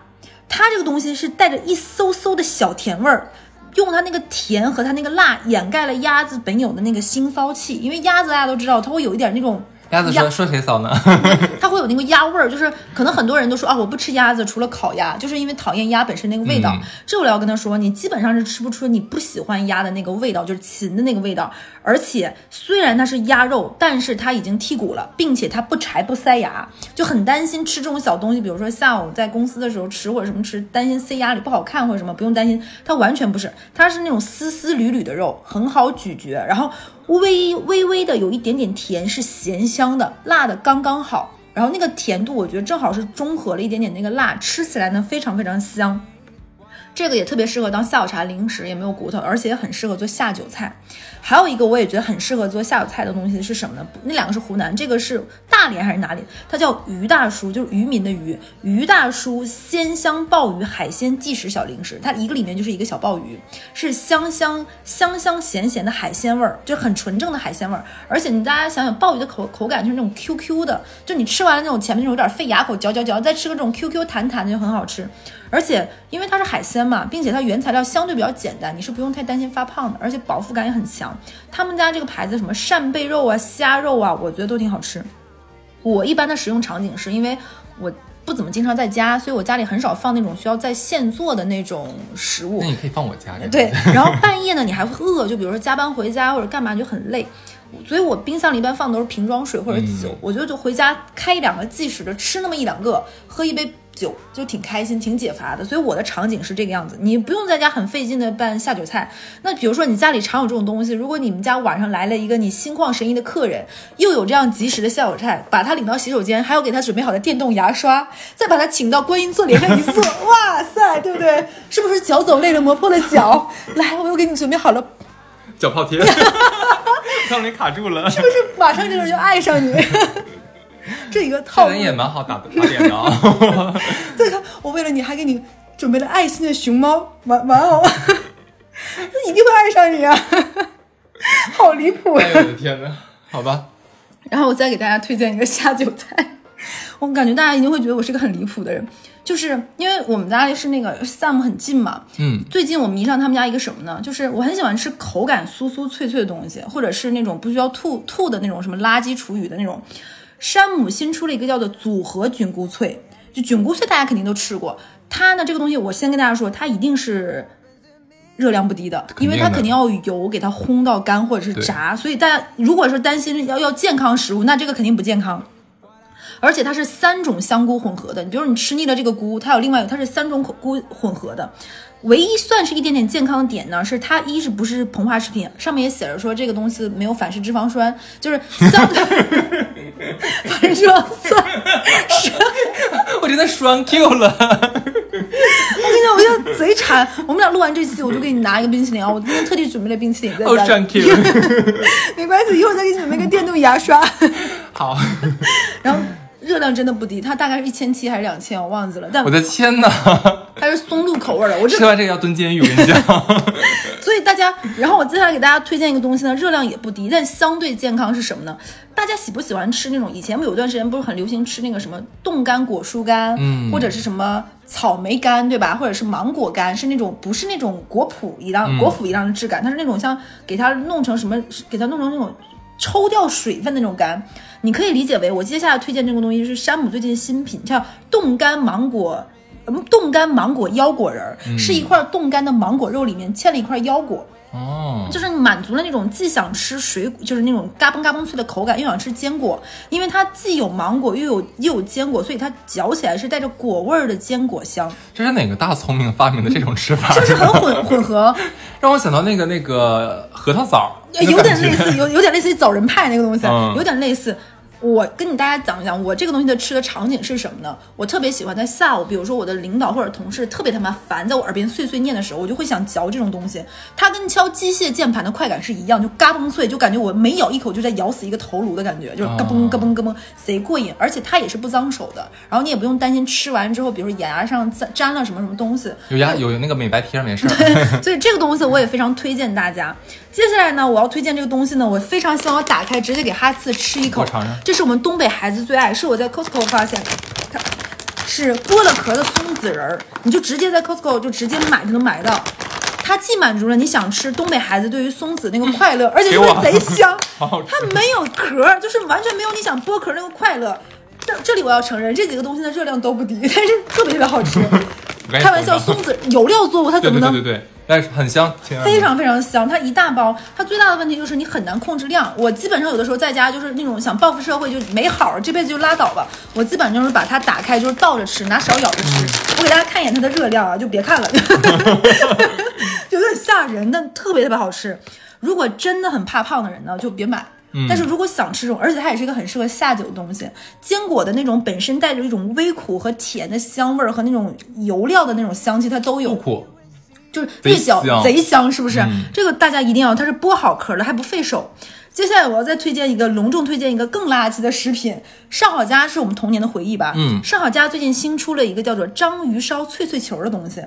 它这个东西是带着一嗖嗖的小甜味儿，用它那个甜和它那个辣掩盖了鸭子本有的那个腥骚气，因为鸭子大家都知道，它会有一点那种。鸭子说说谁骚呢？它会有那个鸭味儿，就是可能很多人都说啊，我不吃鸭子，除了烤鸭，就是因为讨厌鸭本身那个味道。这我要跟他说，你基本上是吃不出你不喜欢鸭的那个味道，就是禽的那个味道。而且虽然它是鸭肉，但是它已经剔骨了，并且它不柴不塞牙，就很担心吃这种小东西，比如说下午在公司的时候吃或者什么吃，担心塞牙里不好看或者什么，不用担心，它完全不是，它是那种丝丝缕缕的肉，很好咀嚼，然后。微微微的有一点点甜，是咸香的，辣的刚刚好，然后那个甜度我觉得正好是中和了一点点那个辣，吃起来呢非常非常香。这个也特别适合当下午茶零食，也没有骨头，而且也很适合做下酒菜。还有一个我也觉得很适合做下酒菜的东西是什么呢？那两个是湖南，这个是大连还是哪里？它叫鱼大叔，就是渔民的渔。鱼大叔鲜香鲍鱼海鲜即食小零食，它一个里面就是一个小鲍鱼，是香香香香咸咸的海鲜味儿，就很纯正的海鲜味儿。而且你大家想想，鲍鱼的口口感就是那种 Q Q 的，就你吃完了那种前面那种有点费牙口，嚼嚼嚼，再吃个这种 Q Q 弹弹的就很好吃。而且因为它是海鲜嘛，并且它原材料相对比较简单，你是不用太担心发胖的，而且饱腹感也很强。他们家这个牌子什么扇贝肉啊、虾肉啊，我觉得都挺好吃。我一般的使用场景是因为我不怎么经常在家，所以我家里很少放那种需要在现做的那种食物。那你可以放我家里。对，然后半夜呢，你还会饿，就比如说加班回家或者干嘛就很累，所以我冰箱里一般放都是瓶装水或者酒。我觉得就回家开一两个即食的，吃那么一两个，喝一杯。酒就挺开心，挺解乏的，所以我的场景是这个样子。你不用在家很费劲的办下酒菜。那比如说你家里常有这种东西，如果你们家晚上来了一个你心旷神怡的客人，又有这样及时的下酒菜，把他领到洗手间，还有给他准备好的电动牙刷，再把他请到观音座脸上一坐，哇塞，对不对？是不是脚走累了磨破了脚？来，我又给你准备好了脚泡贴 让你卡住了，是不是马上这个人就爱上你？这一个套路也蛮好打 打点的啊！再看，我为了你还给你准备了爱心的熊猫玩玩偶，那一定会爱上你啊！好离谱呀！我的天哪，好吧。然后我再给大家推荐一个下酒菜，我感觉大家一定会觉得我是个很离谱的人，就是因为我们家里是那个 Sam 很近嘛。嗯。最近我迷上他们家一个什么呢？就是我很喜欢吃口感酥酥脆脆的东西，或者是那种不需要吐吐的那种什么垃圾厨余的那种。山姆新出了一个叫做组合菌菇脆，就菌菇脆大家肯定都吃过。它呢这个东西，我先跟大家说，它一定是热量不低的，因为它肯定要油给它烘到干或者是炸。所以大家如果说担心要要健康食物，那这个肯定不健康。而且它是三种香菇混合的，你比如你吃腻了这个菇，它有另外它是三种菇混合的。唯一算是一点点健康的点呢，是它一是不是膨化食品，上面也写着说这个东西没有反式脂肪酸，就是相对反式脂肪酸，我真的双 Q 了。我跟你讲，我现在贼馋，我们俩录完这期，我就给你拿一个冰淇淋啊！我今天特地准备了冰淇淋在家。双 Q，没关系，一会儿再给你准备个电动牙刷。好，然后。热量真的不低，它大概是一千七还是两千，我忘记了。但我的天哪，它是松露口味的。我吃完这个要蹲监狱，我跟你讲。所以大家，然后我接下来给大家推荐一个东西呢，热量也不低，但相对健康是什么呢？大家喜不喜欢吃那种？以前不有段时间不是很流行吃那个什么冻干果蔬干，嗯，或者是什么草莓干，对吧？或者是芒果干，是那种不是那种果脯一样、果脯一样的质感，它是那种像给它弄成什么，给它弄成那种抽掉水分的那种干。你可以理解为，我接下来推荐这个东西是山姆最近新品，叫冻干芒果，冻干芒果腰果仁儿，是一块冻干的芒果肉里面嵌了一块腰果，哦，就是满足了那种既想吃水果，就是那种嘎嘣嘎嘣脆的口感，又想吃坚果，因为它既有芒果又有又有坚果，所以它嚼起来是带着果味儿的坚果香。这是哪个大聪明发明的这种吃法？是不是很混 混合？让我想到那个那个核桃枣，有点类似，有有点类似于枣仁派那个东西，有点类似。我跟你大家讲一讲，我这个东西的吃的场景是什么呢？我特别喜欢在下午，比如说我的领导或者同事特别他妈烦，在我耳边碎碎念的时候，我就会想嚼这种东西。它跟敲机械键盘的快感是一样，就嘎嘣脆，就感觉我每咬一口就在咬死一个头颅的感觉，就是嘎嘣嘎嘣嘎嘣，贼过瘾。而且它也是不脏手的，然后你也不用担心吃完之后，比如说牙上沾沾了什么什么东西。有牙有那个美白贴没事。对所以这个东西我也非常推荐大家。接下来呢，我要推荐这个东西呢，我非常希望我打开直接给哈次吃一口。尝尝。这是我们东北孩子最爱，是我在 Costco 发现的，它是剥了壳的松子仁儿，你就直接在 Costco 就直接买就能买到。它既满足了你想吃东北孩子对于松子那个快乐，而且就是贼香。它没有壳，就是完全没有你想剥壳那个快乐。这这里我要承认，这几个东西的热量都不低，但是特别特别好吃。开玩笑，松子有料作物，它怎么能？对对对。但是很香，非常非常香。它一大包，它最大的问题就是你很难控制量。我基本上有的时候在家就是那种想报复社会就没好，这辈子就拉倒吧。我基本上就是把它打开，就是倒着吃，拿勺舀着吃。我给大家看一眼它的热量啊，就别看了，就有点吓人，但特别特别好吃。如果真的很怕胖的人呢，就别买。但是如果想吃这种，而且它也是一个很适合下酒的东西。坚果的那种本身带着一种微苦和甜的香味儿，和那种油料的那种香气，它都有。苦。就是越嚼贼香，是不是？这个大家一定要，它是剥好壳的，还不费手。接下来我要再推荐一个，隆重推荐一个更垃圾的食品。上好佳是我们童年的回忆吧？嗯，上好佳最近新出了一个叫做章鱼烧脆脆球的东西，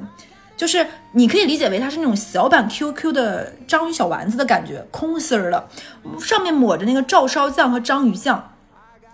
就是你可以理解为它是那种小版 QQ 的章鱼小丸子的感觉，空心儿的，上面抹着那个照烧酱和章鱼酱。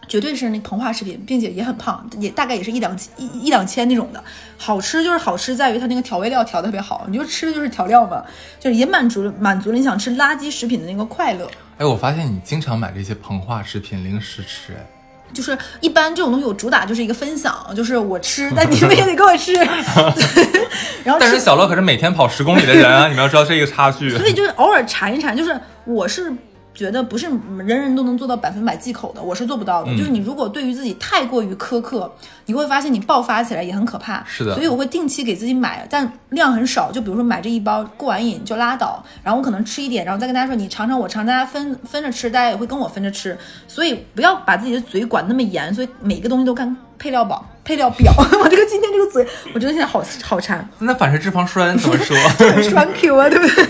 绝对是那膨化食品，并且也很胖，也大概也是一两一一两千那种的。好吃就是好吃，在于它那个调味料调的特别好，你就吃的就是调料嘛，就是也满足满足了你想吃垃圾食品的那个快乐。哎，我发现你经常买这些膨化食品零食吃，哎，就是一般这种东西我主打就是一个分享，就是我吃，但你们也得给我吃。然后，但是小乐可是每天跑十公里的人啊，你们要知道这个差距。所以就是偶尔馋一馋，就是我是。觉得不是人人都能做到百分百忌口的，我是做不到的。就是你如果对于自己太过于苛刻，你会发现你爆发起来也很可怕。是的，所以我会定期给自己买，但量很少。就比如说买这一包过完瘾就拉倒，然后我可能吃一点，然后再跟大家说你尝尝我尝，大家分分着吃，大家也会跟我分着吃。所以不要把自己的嘴管那么严，所以每个东西都看配料表。配料表，我这个今天这个嘴，我真的现在好好馋。那反式脂肪酸怎么说？栓 Q 啊，对不对？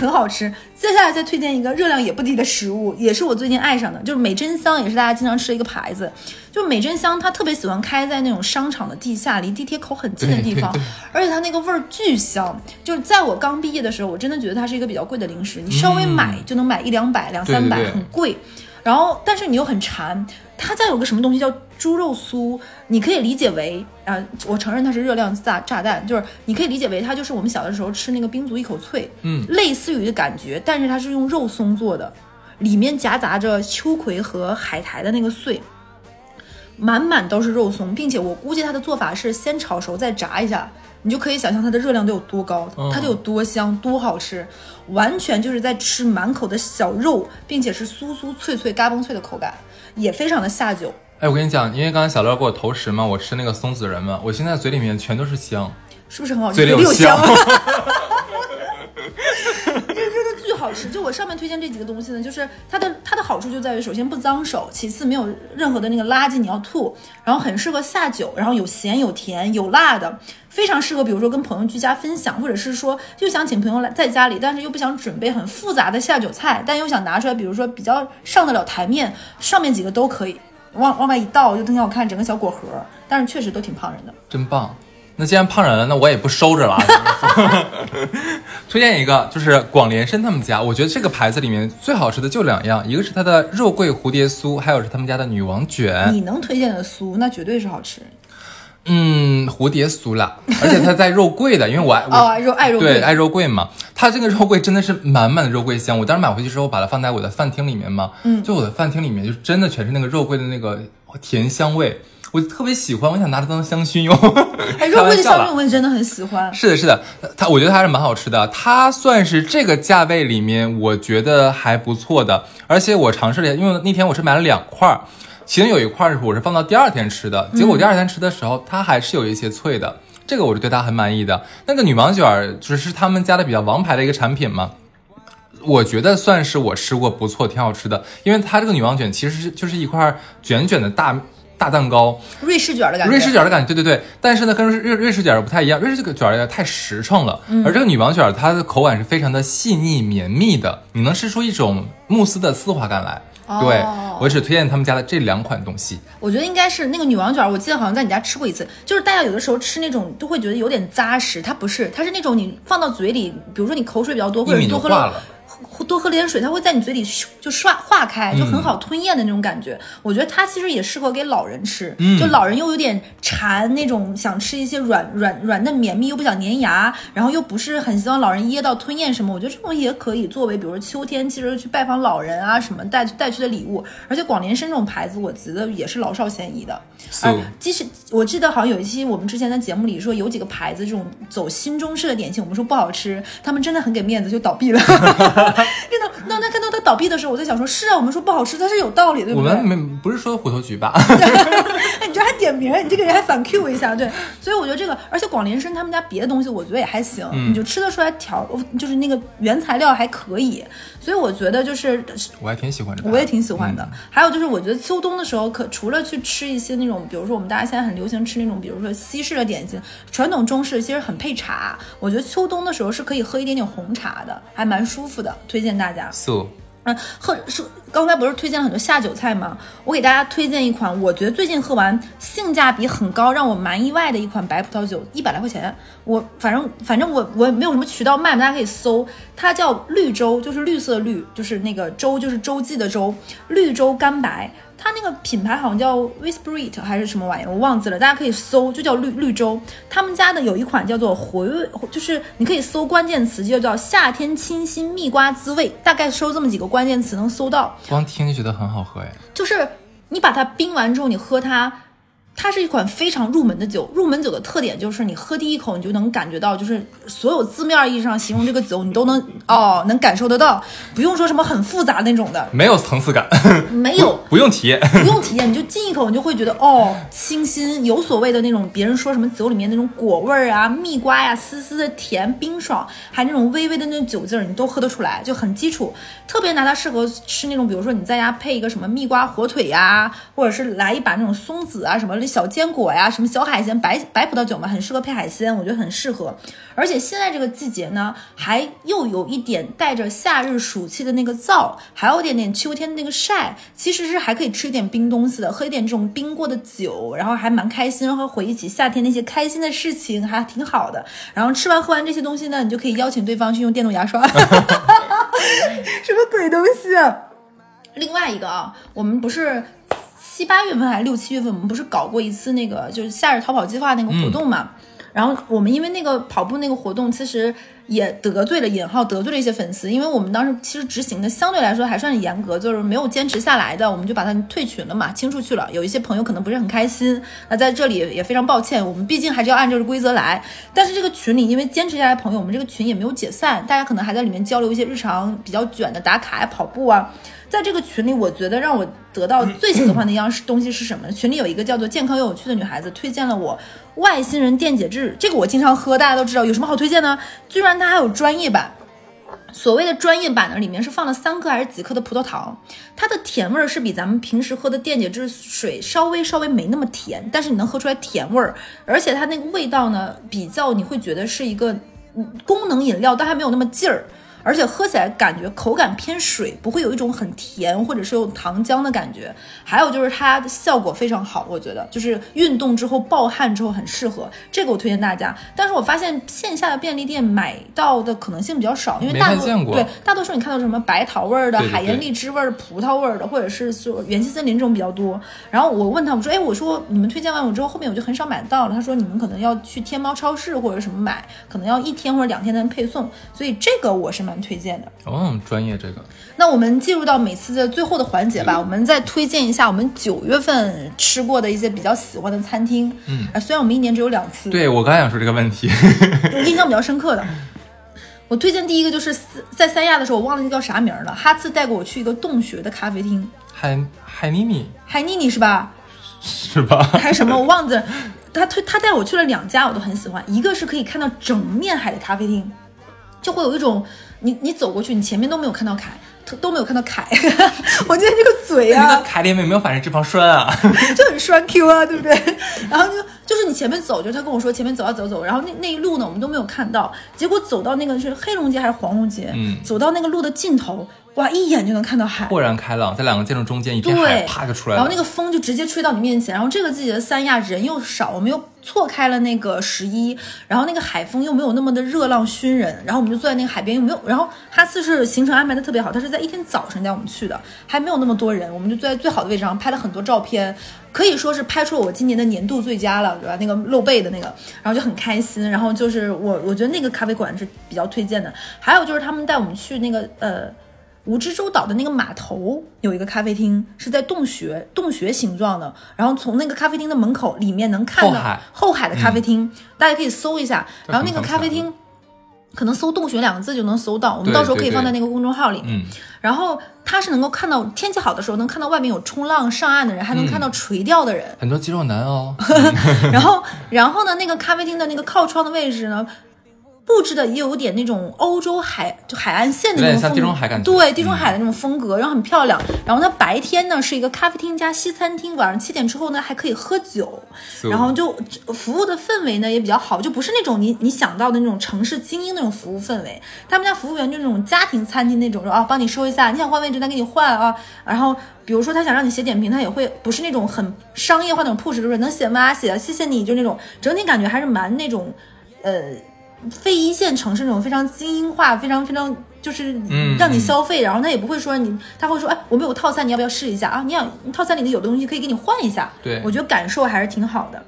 很好吃。接下来再推荐一个热量也不低的食物，也是我最近爱上的，就是美珍香，也是大家经常吃的一个牌子。就美珍香，它特别喜欢开在那种商场的地下，离地铁口很近的地方，而且它那个味儿巨香。就是在我刚毕业的时候，我真的觉得它是一个比较贵的零食，你稍微买就能买一两百、两三百，很贵。然后，但是你又很馋。它再有个什么东西叫猪肉酥，你可以理解为啊，我承认它是热量炸炸弹，就是你可以理解为它就是我们小的时候吃那个冰足一口脆，嗯，类似于的感觉，但是它是用肉松做的，里面夹杂着秋葵和海苔的那个碎，满满都是肉松，并且我估计它的做法是先炒熟再炸一下。你就可以想象它的热量得有多高，它得有多香多好吃，完全就是在吃满口的小肉，并且是酥酥脆脆、嘎嘣脆的口感，也非常的下酒。哎，我跟你讲，因为刚才小乐给我投食嘛，我吃那个松子仁嘛，我现在嘴里面全都是香，是不是很好吃？嘴里有香。好吃，就我上面推荐这几个东西呢，就是它的它的好处就在于，首先不脏手，其次没有任何的那个垃圾你要吐，然后很适合下酒，然后有咸有甜有辣的，非常适合，比如说跟朋友居家分享，或者是说又想请朋友来在家里，但是又不想准备很复杂的下酒菜，但又想拿出来，比如说比较上得了台面，上面几个都可以，往往外一倒就挺好看，整个小果盒，但是确实都挺胖人的，真棒。那既然胖人了，那我也不收着了。推荐一个，就是广联参他们家，我觉得这个牌子里面最好吃的就两样，一个是它的肉桂蝴蝶酥，还有是他们家的女王卷。你能推荐的酥，那绝对是好吃。嗯，蝴蝶酥啦，而且它在肉桂的，因为我爱 哦肉爱肉对爱肉桂嘛，它这个肉桂真的是满满的肉桂香。我当时买回去之后，把它放在我的饭厅里面嘛，嗯，就我的饭厅里面就真的全是那个肉桂的那个甜香味。我特别喜欢，我想拿它当香薰用。哎，肉桂的香薰我也真的很喜欢。是的，是的，它我觉得它还是蛮好吃的。它算是这个价位里面我觉得还不错的。而且我尝试了，因为那天我是买了两块，其中有一块是我是放到第二天吃的，结果第二天吃的时候它还是有一些脆的。这个我是对它很满意的。那个女王卷就是他们家的比较王牌的一个产品嘛，我觉得算是我吃过不错、挺好吃的。因为它这个女王卷其实是就是一块卷卷的大。大蛋糕，瑞士卷的感觉，瑞士卷的感觉，对对对。但是呢，跟瑞瑞士卷不太一样，瑞士卷儿太实诚了，而这个女王卷它的口感是非常的细腻绵密的，你能吃出一种慕斯的丝滑感来。对我只推荐他们家的这两款东西。我觉得应该是那个女王卷，我记得好像在你家吃过一次。就是大家有的时候吃那种都会觉得有点扎实，它不是，它是那种你放到嘴里，比如说你口水比较多或者你多喝了。多喝点水，它会在你嘴里就刷化开，就很好吞咽的那种感觉。我觉得它其实也适合给老人吃，就老人又有点馋那种，想吃一些软软软嫩绵密又不想粘牙，然后又不是很希望老人噎到吞咽什么。我觉得这种也可以作为，比如说秋天其实去拜访老人啊什么带带去的礼物。而且广联生这种牌子，我觉得也是老少咸宜的。而即使我记得好像有一期我们之前的节目里说有几个牌子这种走新中式的点心，我们说不好吃，他们真的很给面子就倒闭了。真的，那那看到他倒闭的时候，我在想说，是啊，我们说不好吃，它是有道理，对不对？我们没不是说虎头局吧？哎，你这还点名，你这个人还反 Q 一下，对。所以我觉得这个，而且广联生他们家别的东西，我觉得也还行，你就吃得出来调，就是那个原材料还可以。所以我觉得就是，我还挺喜欢的，我也挺喜欢的。还有就是，我觉得秋冬的时候，可除了去吃一些那种，比如说我们大家现在很流行吃那种，比如说西式的点心，传统中式其实很配茶。我觉得秋冬的时候是可以喝一点点红茶的，还蛮舒服的，推荐大家。素。嗯，喝是刚才不是推荐了很多下酒菜吗？我给大家推荐一款，我觉得最近喝完性价比很高，让我蛮意外的一款白葡萄酒，一百来块钱。我反正反正我我没有什么渠道卖，大家可以搜，它叫绿洲，就是绿色绿，就是那个洲，就是洲际的洲，绿洲干白。它那个品牌好像叫 Whisperit 还是什么玩意儿，我忘记了，大家可以搜，就叫绿绿洲。他们家的有一款叫做回味，就是你可以搜关键词，就叫夏天清新蜜瓜滋味，大概搜这么几个关键词能搜到。光听就觉得很好喝哎。就是你把它冰完之后，你喝它。它是一款非常入门的酒，入门酒的特点就是你喝第一口，你就能感觉到，就是所有字面意义上形容这个酒，你都能哦，能感受得到，不用说什么很复杂那种的，没有层次感，没有，不用体验，不用体验，你就进一口，你就会觉得哦，清新，有所谓的那种别人说什么酒里面那种果味儿啊，蜜瓜呀，丝丝的甜，冰爽，还那种微微的那种酒劲儿，你都喝得出来，就很基础，特别拿它适合吃那种，比如说你在家配一个什么蜜瓜火腿呀，或者是来一把那种松子啊什么。小坚果呀，什么小海鲜，白白葡萄酒嘛，很适合配海鲜，我觉得很适合。而且现在这个季节呢，还又有一点带着夏日暑气的那个燥，还有点点秋天的那个晒，其实是还可以吃一点冰东西的，喝一点这种冰过的酒，然后还蛮开心，然后回忆起夏天那些开心的事情，还挺好的。然后吃完喝完这些东西呢，你就可以邀请对方去用电动牙刷，什么鬼东西？另外一个啊，我们不是。七八月份还是六七月份，我们不是搞过一次那个就是夏日逃跑计划那个活动嘛？然后我们因为那个跑步那个活动，其实也得罪了引号得罪了一些粉丝，因为我们当时其实执行的相对来说还算严格，就是没有坚持下来的，我们就把他退群了嘛，清出去了。有一些朋友可能不是很开心，那在这里也非常抱歉，我们毕竟还是要按照规则来。但是这个群里因为坚持下来朋友，我们这个群也没有解散，大家可能还在里面交流一些日常比较卷的打卡呀、跑步啊。在这个群里，我觉得让我得到最喜欢的一样是东西是什么？群里有一个叫做健康又有趣的女孩子推荐了我外星人电解质，这个我经常喝，大家都知道。有什么好推荐呢？居然它还有专业版。所谓的专业版呢，里面是放了三克还是几克的葡萄糖，它的甜味儿是比咱们平时喝的电解质水稍微稍微没那么甜，但是你能喝出来甜味儿，而且它那个味道呢，比较你会觉得是一个功能饮料，但还没有那么劲儿。而且喝起来感觉口感偏水，不会有一种很甜或者是有糖浆的感觉。还有就是它的效果非常好，我觉得就是运动之后暴汗之后很适合。这个我推荐大家。但是我发现线下的便利店买到的可能性比较少，因为大多对大多数你看到什么白桃味儿的、海盐荔枝味儿、葡萄味儿的，或者是说元气森林这种比较多。然后我问他，我说，哎，我说你们推荐完我之后，后面我就很少买到了。他说你们可能要去天猫超市或者什么买，可能要一天或者两天才能配送。所以这个我是蛮。推荐的哦，专业这个。那我们进入到每次的最后的环节吧，我们再推荐一下我们九月份吃过的一些比较喜欢的餐厅。嗯，啊，虽然我们一年只有两次。对我刚想说这个问题，印象比较深刻的。我推荐第一个就是在三亚的时候，我忘了那叫啥名了。哈次带过我去一个洞穴的咖啡厅，海海妮妮，海妮妮是吧？是吧？还是什么？我忘记了。他推他带我去了两家，我都很喜欢。一个是可以看到整面海的咖啡厅，就会有一种。你你走过去，你前面都没有看到凯，都没有看到凯。我今天这个嘴啊，凯里面没有反正脂肪酸啊，就很栓 Q 啊，对不对？然后就就是你前面走，就是他跟我说前面走啊走走，然后那那一路呢，我们都没有看到。结果走到那个是黑龙街还是黄龙街？嗯，走到那个路的尽头，哇，一眼就能看到海，豁然开朗，在两个建筑中间一片海，啪就出来了。然后那个风就直接吹到你面前。然后这个季节的三亚人又少，我们又错开了那个十一，然后那个海风又没有那么的热浪熏人。然后我们就坐在那个海边，又没有。然后哈斯是行程安排的特别好，他是在一天早晨带我们去的，还没有那么多人，我们就坐在最好的位置上拍了很多照片，可以说是拍出了我今年的年度最佳了，对吧？那个露背的那个，然后就很开心。然后就是我，我觉得那个咖啡馆是比较推荐的。还有就是他们带我们去那个呃。蜈支洲岛的那个码头有一个咖啡厅，是在洞穴洞穴形状的，然后从那个咖啡厅的门口里面能看到后海的咖啡厅，大家可以搜一下。然后那个咖啡厅，可能搜“洞穴”两个字就能搜到，我们到时候可以放在那个公众号里面。然后它是能够看到天气好的时候能看到外面有冲浪上岸的人，还能看到垂钓的人，很多肌肉男哦。然后然后呢，那个咖啡厅的那个靠窗的位置呢？布置的也有点那种欧洲海就海岸线的那种风格，对地中海的那种风格，然后很漂亮。然后它白天呢是一个咖啡厅加西餐厅，晚上七点之后呢还可以喝酒，然后就服务的氛围呢也比较好，就不是那种你你想到的那种城市精英那种服务氛围。他们家服务员就那种家庭餐厅那种，说啊帮你收一下，你想换位置再给你换啊。然后比如说他想让你写点评，他也会不是那种很商业化那种 push，就是能写吗？写，谢谢你，就那种整体感觉还是蛮那种呃。非一线城市那种非常精英化、非常非常就是让你消费，然后他也不会说你，他会说，哎，我们有套餐，你要不要试一下啊？你想套餐里的有的东西可以给你换一下。对，我觉得感受还是挺好的。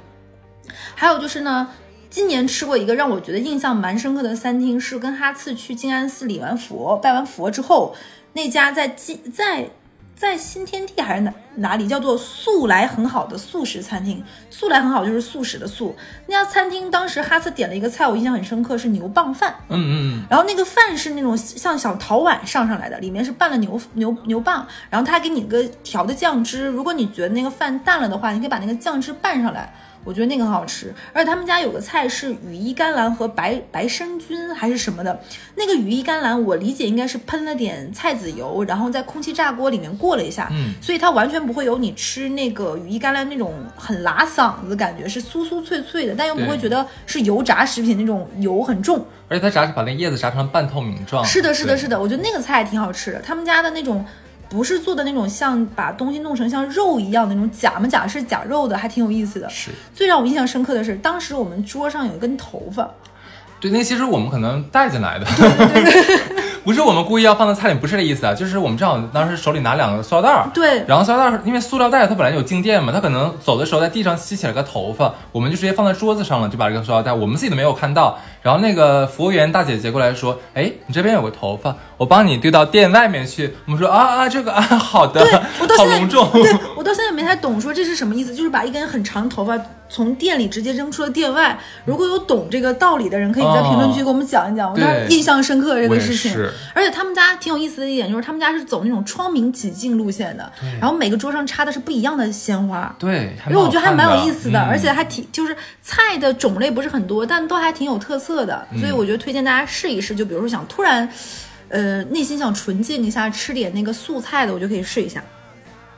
还有就是呢，今年吃过一个让我觉得印象蛮深刻的餐厅，是跟哈次去静安寺礼完佛、拜完佛之后，那家在静在。在新天地还是哪哪里叫做素来很好的素食餐厅？素来很好就是素食的素。那家餐厅当时哈斯点了一个菜，我印象很深刻，是牛蒡饭。嗯嗯嗯。然后那个饭是那种像小陶碗上上来的，里面是拌了牛牛牛蒡，然后他还给你个调的酱汁。如果你觉得那个饭淡了的话，你可以把那个酱汁拌上来。我觉得那个很好吃，而且他们家有个菜是羽衣甘蓝和白白参菌还是什么的。那个羽衣甘蓝，我理解应该是喷了点菜籽油，然后在空气炸锅里面过了一下，嗯，所以它完全不会有你吃那个羽衣甘蓝那种很拉嗓子的感觉，是酥酥脆脆的，但又不会觉得是油炸食品那种油很重。而且它炸是把那叶子炸成半透明状。是的，是的，是的，我觉得那个菜挺好吃的。他们家的那种。不是做的那种像把东西弄成像肉一样的那种假模假是假肉的，还挺有意思的。是最让我印象深刻的是，当时我们桌上有一根头发。对，那其实我们可能带进来的，不是我们故意要放在菜里，不是这意思啊，就是我们正好当时手里拿两个塑料袋儿，对，然后塑料袋儿因为塑料袋它本来有静电嘛，它可能走的时候在地上吸起了个头发，我们就直接放在桌子上了，就把这个塑料袋我们自己都没有看到，然后那个服务员大姐姐过来说，哎，你这边有个头发，我帮你丢到店外面去。我们说啊啊，这个啊，好的，好隆重，太懂，说这是什么意思，就是把一根很长头发。从店里直接扔出了店外。如果有懂这个道理的人，可以在评论区给我们讲一讲。我当时印象深刻这个事情。而且他们家挺有意思的一点就是，他们家是走那种窗明几净路线的。然后每个桌上插的是不一样的鲜花。对。因为我觉得还蛮有意思的，而且还挺就是菜的种类不是很多，但都还挺有特色的。所以我觉得推荐大家试一试。就比如说想突然，呃，内心想纯净一下，吃点那个素菜的，我就可以试一下。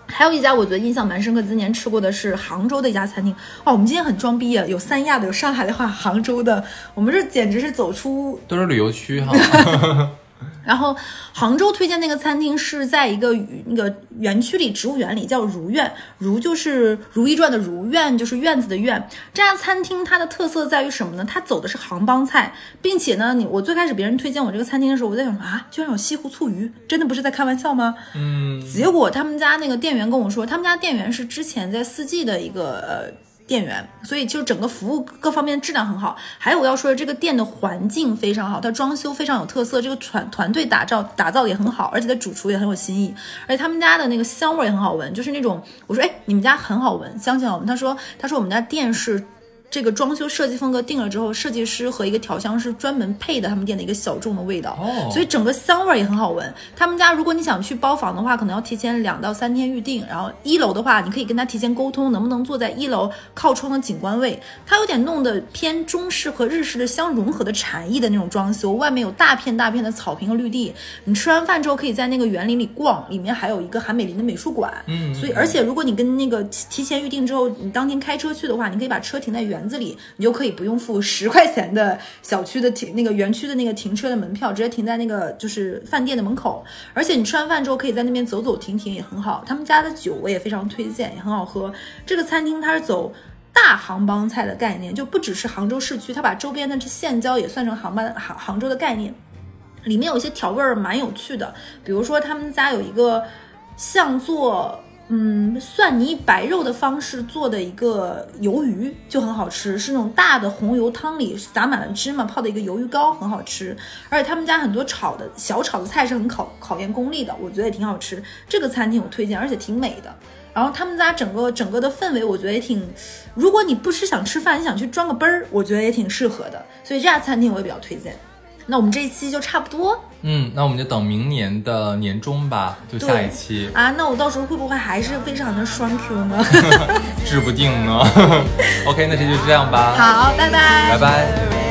还有一家我觉得印象蛮深刻，今年吃过的是杭州的一家餐厅。哇，我们今天很装逼啊，有三亚的，有上海的，话杭州的，我们这简直是走出都是旅游区哈。然后杭州推荐那个餐厅是在一个那个园区里，植物园里叫如苑，如就是《如懿传》的如，苑就是院子的院。这家餐厅它的特色在于什么呢？它走的是杭帮菜，并且呢，你我最开始别人推荐我这个餐厅的时候，我在想啊，居然有西湖醋鱼，真的不是在开玩笑吗？嗯。结果他们家那个店员跟我说，他们家店员是之前在四季的一个呃。店员，所以就整个服务各方面质量很好。还有我要说的，这个店的环境非常好，它装修非常有特色，这个团团队打造打造也很好，而且它主厨也很有新意，而且他们家的那个香味也很好闻，就是那种我说哎，你们家很好闻，香气好闻。他说他说我们家店是。这个装修设计风格定了之后，设计师和一个调香师专门配的他们店的一个小众的味道，所以整个香味也很好闻。他们家如果你想去包房的话，可能要提前两到三天预定。然后一楼的话，你可以跟他提前沟通，能不能坐在一楼靠窗的景观位。它有点弄得偏中式和日式的相融合的禅意的那种装修，外面有大片大片的草坪和绿地。你吃完饭之后可以在那个园林里逛，里面还有一个韩美林的美术馆。嗯，所以而且如果你跟那个提前预定之后，你当天开车去的话，你可以把车停在园。子里，你就可以不用付十块钱的小区的停那个园区的那个停车的门票，直接停在那个就是饭店的门口。而且你吃完饭之后，可以在那边走走停停，也很好。他们家的酒我也非常推荐，也很好喝。这个餐厅它是走大杭帮菜的概念，就不只是杭州市区，它把周边的这县郊也算成杭帮杭杭州的概念。里面有一些调味儿蛮有趣的，比如说他们家有一个像做嗯蒜泥白肉的方式做的一个鱿鱼，就很好吃，是那种大的红油汤里撒满了芝麻泡的一个鱿鱼糕，很好吃。而且他们家很多炒的小炒的菜是很考考验功力的，我觉得也挺好吃。这个餐厅我推荐，而且挺美的。然后他们家整个整个的氛围，我觉得也挺，如果你不是想吃饭，你想去装个杯儿，我觉得也挺适合的。所以这家餐厅我也比较推荐。那我们这一期就差不多，嗯，那我们就等明年的年终吧，就下一期啊。那我到时候会不会还是非常的双 Q 呢？指不定呢。OK，那这就这样吧。好，拜拜，拜拜。